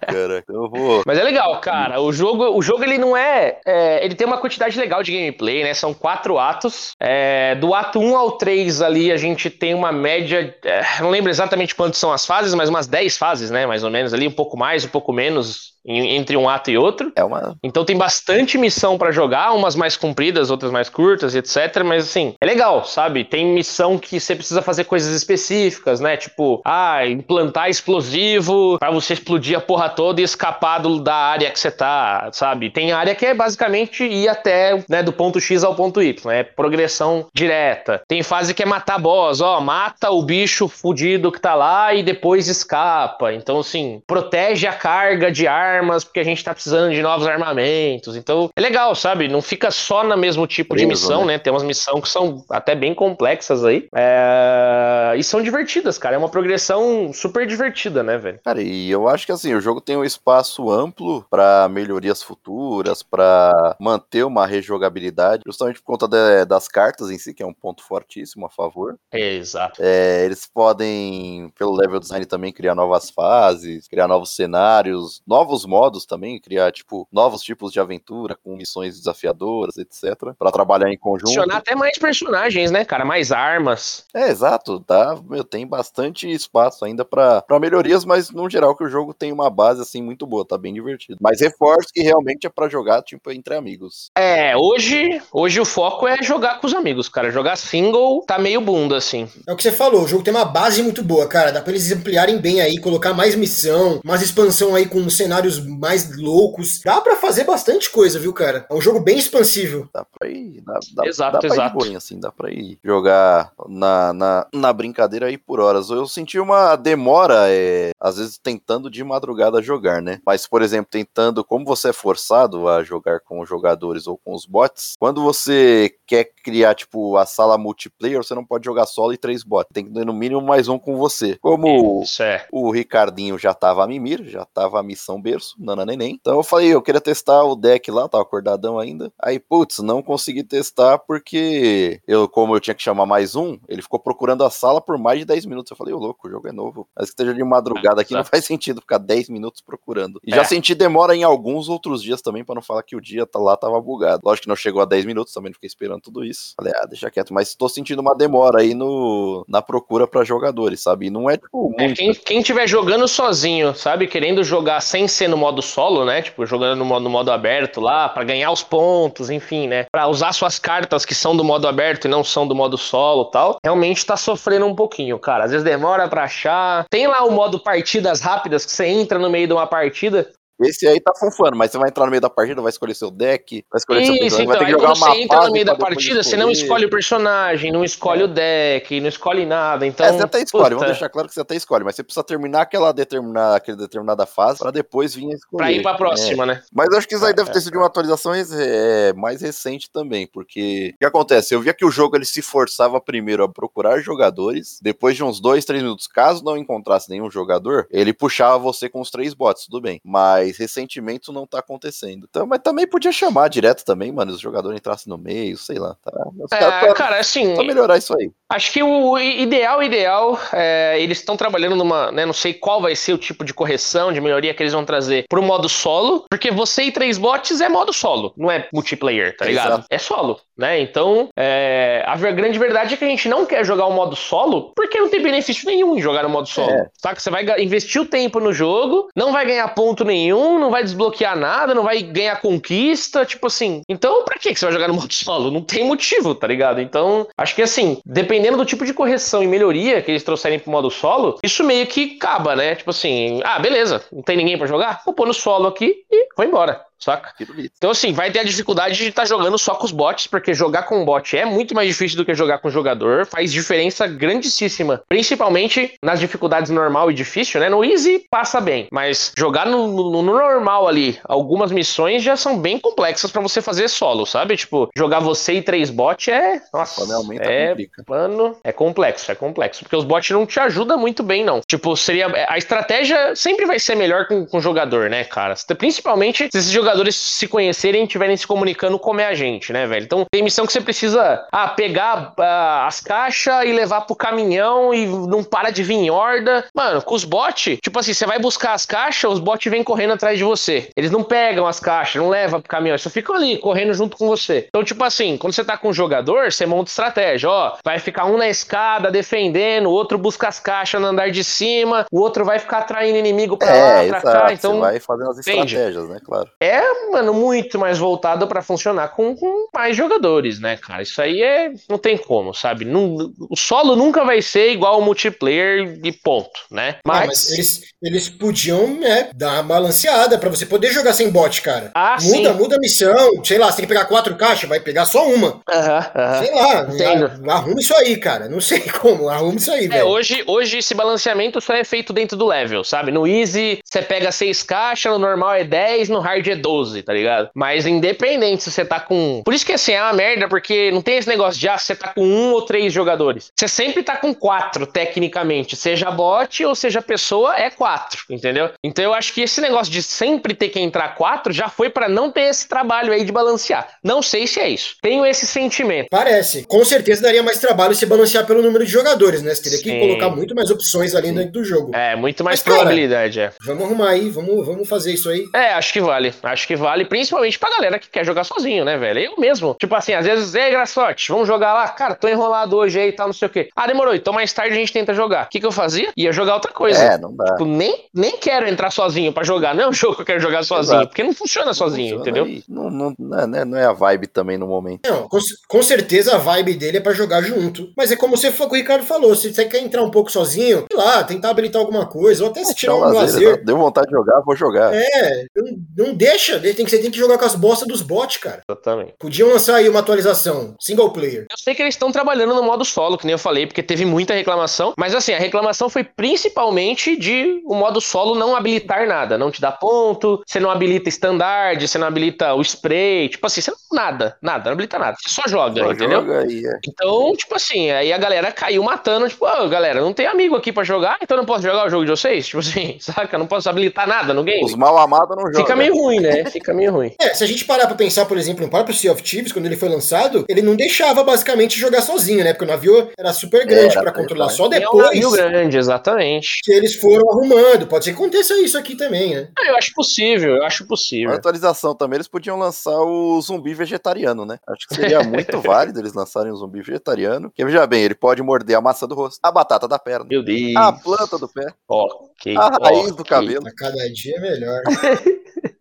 Caraca, eu vou. Mas é legal, cara. O jogo, o jogo ele não é, é, Ele tem uma quantidade legal de gameplay, né? São quatro atos. É, do ato 1 ao 3 ali, a gente tem uma média. É, não lembro exatamente quantas são as fases, mas umas 10 fases, né? Mais ou menos ali, um pouco mais, um pouco menos entre um ato e outro. É uma... Então tem bastante missão para jogar, umas mais compridas, outras mais curtas, etc. Mas assim, é legal. Sabe? Tem missão que você precisa fazer coisas específicas, né? Tipo, ah, implantar explosivo para você explodir a porra toda e escapar do, da área que você tá, sabe? Tem área que é basicamente ir até, né, do ponto X ao ponto Y, é progressão direta. Tem fase que é matar boss, ó, mata o bicho fudido que tá lá e depois escapa. Então, assim, protege a carga de armas porque a gente tá precisando de novos armamentos. Então, é legal, sabe? Não fica só no mesmo tipo Preso, de missão, né? né? Tem umas missões que são até bem complexas aí. É... E são divertidas, cara. É uma progressão super divertida, né, velho? Cara, e eu acho que assim, o jogo tem um espaço amplo para melhorias futuras, para manter uma rejogabilidade, justamente por conta de, das cartas em si, que é um ponto fortíssimo a favor. É, exato. É, eles podem, pelo level design, também criar novas fases, criar novos cenários, novos modos também, criar, tipo, novos tipos de aventura com missões desafiadoras, etc. para trabalhar em conjunto. Adicionar até mais personagens, né, cara? Mais armas. É, exato. Tá, meu, tem bastante espaço ainda para melhorias, mas no geral que o jogo tem uma base assim muito boa, tá bem divertido. Mas reforço que realmente é para jogar tipo entre amigos. É, hoje, hoje o foco é jogar com os amigos, cara. Jogar single tá meio bunda assim. É o que você falou, o jogo tem uma base muito boa, cara. Dá para eles ampliarem bem aí, colocar mais missão, mais expansão aí com cenários mais loucos. Dá para fazer bastante coisa, viu, cara? É um jogo bem expansivo. Dá pra ir, dá, dá, exato, dá pra exato. ir bem, assim, dá pra ir jogar na, na, na brincadeira aí por horas. Eu senti uma demora, é, às vezes tentando de madrugada jogar, né? Mas, por exemplo, tentando, como você é forçado a jogar com os jogadores ou com os bots, quando você quer criar, tipo, a sala multiplayer, você não pode jogar solo e três bots. Tem que ter no mínimo mais um com você. Como é. o Ricardinho já tava a mimir, já tava a missão berço, nana neném. Então eu falei, eu queria testar o deck lá, tava acordadão ainda. Aí, putz, não consegui testar porque eu, como eu tinha que chamar mais um, ele ficou procurando a sala por mais de 10 minutos. Eu falei, ô louco, o jogo é novo. Mas que esteja de madrugada aqui, não faz sentido ficar 10 minutos procurando. E é. já senti demora em alguns outros dias também, para não falar que o dia tá lá tava bugado. Lógico que não chegou a 10 minutos, também não fiquei esperando tudo isso. Falei, ah, deixa quieto. Mas tô sentindo uma demora aí no, na procura para jogadores, sabe? E não é tipo. É, quem, quem tiver jogando sozinho, sabe? Querendo jogar sem ser no modo solo, né? Tipo, jogando no modo, no modo aberto lá, para ganhar os pontos, enfim, né? Pra usar suas cartas que são do modo aberto e não são do modo solo tal. Realmente tá sofrendo um pouquinho, cara. Às vezes demora pra achar. Tem lá o modo partidas rápidas que você entra no meio de uma partida, esse aí tá funfando, mas você vai entrar no meio da partida, vai escolher seu deck, vai escolher Isso, seu personagem, então, vai ter que jogar uma você entra no meio da partida, você não escolhe o personagem, não escolhe é. o deck, não escolhe nada, então... É, você até escolhe, puta. vamos deixar claro que você até escolhe, mas você precisa terminar aquela determinada, aquela determinada fase pra depois vir escolher. Pra ir pra próxima, é. né? Mas acho que isso aí é, deve ter sido uma atualização é, mais recente também, porque o que acontece? Eu via que o jogo ele se forçava primeiro a procurar jogadores, depois de uns dois, três minutos, caso não encontrasse nenhum jogador, ele puxava você com os três bots, tudo bem. Mas recentemente isso não tá acontecendo. Então, mas também podia chamar direto também, mano, os jogadores entrassem no meio, sei lá. Tá? Os é, cara, cara, assim. Pra melhorar isso aí. Acho que o ideal, ideal, é, eles estão trabalhando numa, né, não sei qual vai ser o tipo de correção, de melhoria que eles vão trazer pro modo solo, porque você e três bots é modo solo, não é multiplayer, tá ligado? Exato. É solo, né? Então, é, a grande verdade é que a gente não quer jogar o modo solo porque não tem benefício nenhum em jogar no modo solo. É. Saca? Você vai investir o tempo no jogo, não vai ganhar ponto nenhum, não vai desbloquear nada, não vai ganhar conquista, tipo assim. Então, pra que você vai jogar no modo solo? Não tem motivo, tá ligado? Então, acho que assim, dependendo do tipo de correção e melhoria que eles trouxerem pro modo solo, isso meio que acaba, né? Tipo assim, ah, beleza, não tem ninguém para jogar? Vou pôr no solo aqui e vou embora saca? Então, assim, vai ter a dificuldade de estar tá jogando só com os bots, porque jogar com bot é muito mais difícil do que jogar com jogador, faz diferença grandíssima, principalmente nas dificuldades normal e difícil, né? No easy passa bem, mas jogar no, no, no normal ali, algumas missões já são bem complexas para você fazer solo, sabe? Tipo, jogar você e três bots é. Nossa, é, mano, é complexo, é complexo, porque os bots não te ajudam muito bem, não. Tipo, seria. A estratégia sempre vai ser melhor com, com o jogador, né, cara? Principalmente se esse jogador jogadores se conhecerem e estiverem se comunicando como é a gente, né, velho? Então tem missão que você precisa ah, pegar ah, as caixas e levar pro caminhão e não para de vir em horda. Mano, com os bots, tipo assim, você vai buscar as caixas, os bots vêm correndo atrás de você. Eles não pegam as caixas, não levam pro caminhão, eles só ficam ali correndo junto com você. Então, tipo assim, quando você tá com um jogador, você monta estratégia, ó, vai ficar um na escada defendendo, o outro busca as caixas no andar de cima, o outro vai ficar atraindo inimigo pra é, lá, pra exato. cá. Então, você vai fazendo as estratégias, entende? né, claro. É é, mano, muito mais voltado para funcionar com, com, mais jogadores, né, cara? Isso aí é. Não tem como, sabe? Não, o solo nunca vai ser igual ao multiplayer de ponto, né? Mas, ah, mas eles, eles podiam, né, dar uma balanceada para você poder jogar sem bot, cara. Ah, muda, sim. muda a missão. Sei lá, você tem que pegar quatro caixas, vai pegar só uma. Aham, aham. Sei lá, Entendo. arruma isso aí, cara. Não sei como, arruma isso aí, é, velho. Hoje, hoje esse balanceamento só é feito dentro do level, sabe? No easy, você pega seis caixas, no normal é 10, no hard é 12, tá ligado? Mas independente se você tá com. Por isso que assim, é uma merda, porque não tem esse negócio de ah, você tá com um ou três jogadores. Você sempre tá com quatro, tecnicamente. Seja bot ou seja pessoa, é quatro, entendeu? Então eu acho que esse negócio de sempre ter que entrar quatro já foi para não ter esse trabalho aí de balancear. Não sei se é isso. Tenho esse sentimento. Parece. Com certeza daria mais trabalho se balancear pelo número de jogadores, né? Você teria Sim. que colocar muito mais opções ali dentro do jogo. É, muito mais Mas, probabilidade, cara, é. Vamos arrumar aí, vamos, vamos fazer isso aí. É, acho que vale. Acho que vale, principalmente pra galera que quer jogar sozinho, né, velho? Eu mesmo. Tipo assim, às vezes, ei, Graçote, vamos jogar lá? Cara, tô enrolado hoje aí e tal, não sei o quê. Ah, demorou. Então mais tarde a gente tenta jogar. O que, que eu fazia? Ia jogar outra coisa. É, não dá. Tipo, nem, nem quero entrar sozinho pra jogar. Não é um jogo que eu quero jogar sozinho. Exato. Porque não funciona não sozinho, funciona entendeu? Não, não, não, é, não é a vibe também no momento. Não, com, com certeza a vibe dele é pra jogar junto. Mas é como você, o Ricardo falou: se você quer entrar um pouco sozinho, sei lá, tentar habilitar alguma coisa, ou até se tirar um lazer. lazer. Deu vontade de jogar, vou jogar. É, não, não deixa. Tem que, você tem que jogar com as bostas dos bots, cara. Exatamente. Podiam lançar aí uma atualização, single player. Eu sei que eles estão trabalhando no modo solo, que nem eu falei, porque teve muita reclamação. Mas assim, a reclamação foi principalmente de o modo solo não habilitar nada. Não te dá ponto, você não habilita standard, você não habilita o spray. Tipo assim, você não, nada, nada, não habilita nada. Você só joga, só entendeu? Joga aí, é. Então, tipo assim, aí a galera caiu matando, tipo, oh, galera, não tem amigo aqui pra jogar, então não posso jogar o jogo de vocês? Tipo assim, saca? Não posso habilitar nada no game. Os mal amados não jogam. Fica meio ruim, né? Fica meio ruim. É, se a gente parar pra pensar, por exemplo, no próprio Sea of Thieves, quando ele foi lançado, ele não deixava basicamente jogar sozinho, né? Porque o navio era super grande para controlar. Só depois. É um navio grande, exatamente. Que eles foram arrumando. Pode ser que aconteça isso aqui também, né? Ah, eu acho possível, eu acho possível. A atualização também, eles podiam lançar o zumbi vegetariano, né? Acho que seria muito válido eles lançarem um zumbi vegetariano. Porque veja bem, ele pode morder a maçã do rosto, a batata da perna, Meu Deus. a planta do pé, ok, a raiz okay. do cabelo. A cada dia é melhor.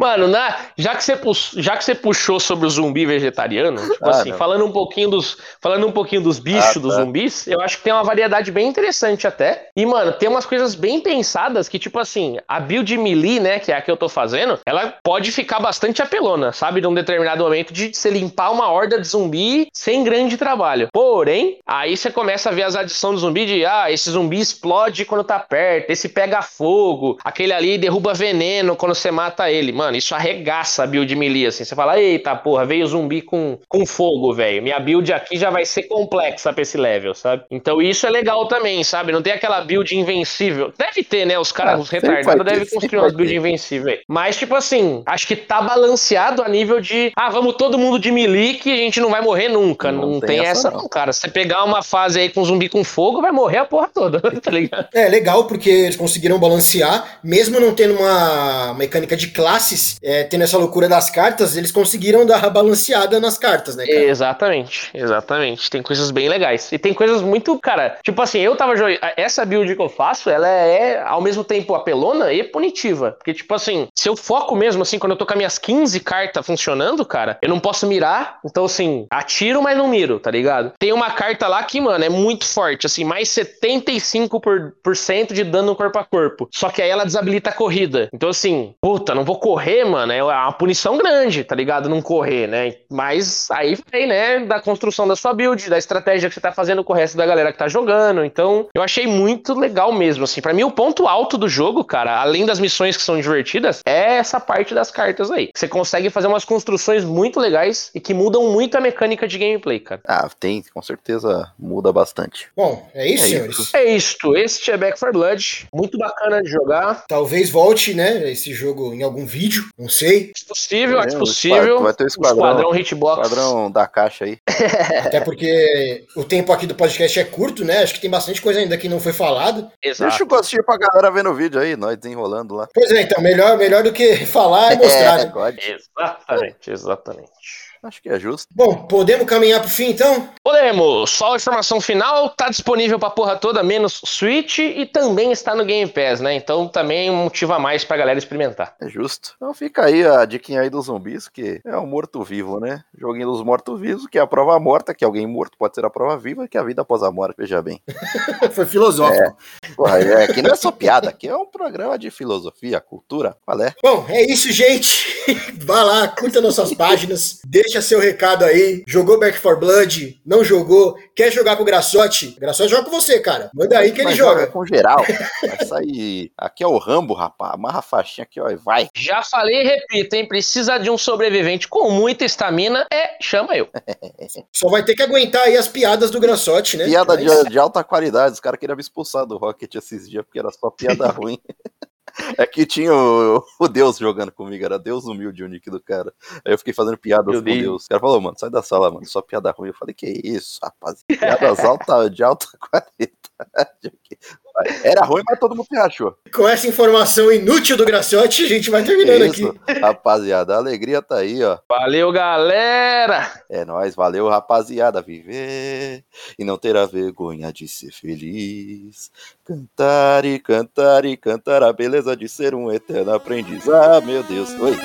Mano, na, já, que você, já que você puxou sobre o zumbi vegetariano, tipo ah, assim, falando um pouquinho dos, falando um pouquinho dos bichos ah, tá. dos zumbis, eu acho que tem uma variedade bem interessante até. E, mano, tem umas coisas bem pensadas que, tipo assim, a build melee, né, que é a que eu tô fazendo, ela pode ficar bastante apelona, sabe? Num determinado momento de você limpar uma horda de zumbi sem grande trabalho. Porém, aí você começa a ver as adições do zumbi de, ah, esse zumbi explode quando tá perto, esse pega fogo, aquele ali derruba veneno quando você mata ele. Mano, isso arregaça a build melee, assim. Você fala, eita porra, veio zumbi com, com fogo, velho. Minha build aqui já vai ser complexa pra esse level, sabe? Então isso é legal também, sabe? Não tem aquela build invencível. Deve ter, né? Os caras, ah, os retardados devem construir umas builds invencíveis. Mas, tipo assim, acho que tá balanceado a nível de, ah, vamos todo mundo de melee que a gente não vai morrer nunca. Não, não tem, tem, essa, não, cara. Se você pegar uma fase aí com zumbi com fogo, vai morrer a porra toda, tá ligado? É, legal, porque eles conseguiram balancear, mesmo não tendo uma mecânica de classe classes, é, tendo essa loucura das cartas, eles conseguiram dar a balanceada nas cartas, né, cara? Exatamente, exatamente. Tem coisas bem legais. E tem coisas muito, cara, tipo assim, eu tava jogando. Essa build que eu faço, ela é ao mesmo tempo apelona e punitiva. Porque, tipo assim, se eu foco mesmo, assim, quando eu tô com as minhas 15 cartas funcionando, cara, eu não posso mirar. Então, assim, atiro, mas não miro, tá ligado? Tem uma carta lá que, mano, é muito forte, assim, mais 75% de dano corpo a corpo. Só que aí ela desabilita a corrida. Então, assim, puta, não vou correr correr, mano, é uma punição grande, tá ligado? Não correr, né? Mas aí vem, né, da construção da sua build, da estratégia que você tá fazendo com o resto da galera que tá jogando. Então, eu achei muito legal mesmo, assim. para mim, o ponto alto do jogo, cara, além das missões que são divertidas, é essa parte das cartas aí. Você consegue fazer umas construções muito legais e que mudam muito a mecânica de gameplay, cara. Ah, tem, com certeza muda bastante. Bom, é isso, é senhores? Isso. É isto. Este é Back 4 Blood. Muito bacana de jogar. Talvez volte, né, esse jogo em algum vídeo vídeo, não sei. É possível, é, é possível. Vai ter o esquadrão, esquadrão hitbox. Esquadrão da caixa aí. Até porque o tempo aqui do podcast é curto, né? Acho que tem bastante coisa ainda que não foi falado. Exato. Deixa eu assistir pra galera vendo o vídeo aí, nós desenrolando lá. Pois é, então, melhor, melhor do que falar e mostrar, é, né? Exatamente, exatamente. Acho que é justo. Bom, podemos caminhar pro fim então? Podemos. Só a informação final, tá disponível pra porra toda, menos Switch, e também está no Game Pass, né? Então também um motivo a mais pra galera experimentar. É justo. Então fica aí a diquinha aí dos zumbis, que é o morto-vivo, né? Joguinho dos mortos-vivos, que é a prova morta, que alguém morto pode ser a prova viva, que é a vida após a morte, veja bem. Foi filosófico. Porra, é, aqui não é só piada, aqui é um programa de filosofia, cultura. Qual é? Bom, é isso, gente. Vá lá, curta nossas páginas, deixa seu recado aí. Jogou Back 4 Blood? Não jogou? Quer jogar com o Graçote? Graçote joga com você, cara. Manda aí que ele Mas joga. com geral. Vai sair. Aqui é o Rambo, rapaz. Amarra a faixinha aqui, ó, e vai. Já falei e repito, hein? Precisa de um sobrevivente com muita estamina, é, chama eu. Só vai ter que aguentar aí as piadas do Graçote, né? Piada Mas- de, de alta qualidade. Os caras queriam me expulsar do Rocket esses dias porque era só piada ruim. É que tinha o, o Deus jogando comigo, era Deus humilde o nick do cara. Aí eu fiquei fazendo piadas Meu com Deus. Deus. O cara falou, mano, sai da sala, mano, só piada ruim. Eu falei, que isso, rapaz? Piadas alta, de alta qualidade. Era ruim, mas todo mundo se achou. Com essa informação inútil do Graçote, a gente vai terminando aqui. Isso, rapaziada, a alegria tá aí, ó. Valeu, galera! É nóis, valeu, rapaziada. Viver e não terá vergonha de ser feliz. Cantar e cantar e cantar a beleza de ser um eterno aprendiz. Ah, meu Deus. Oi.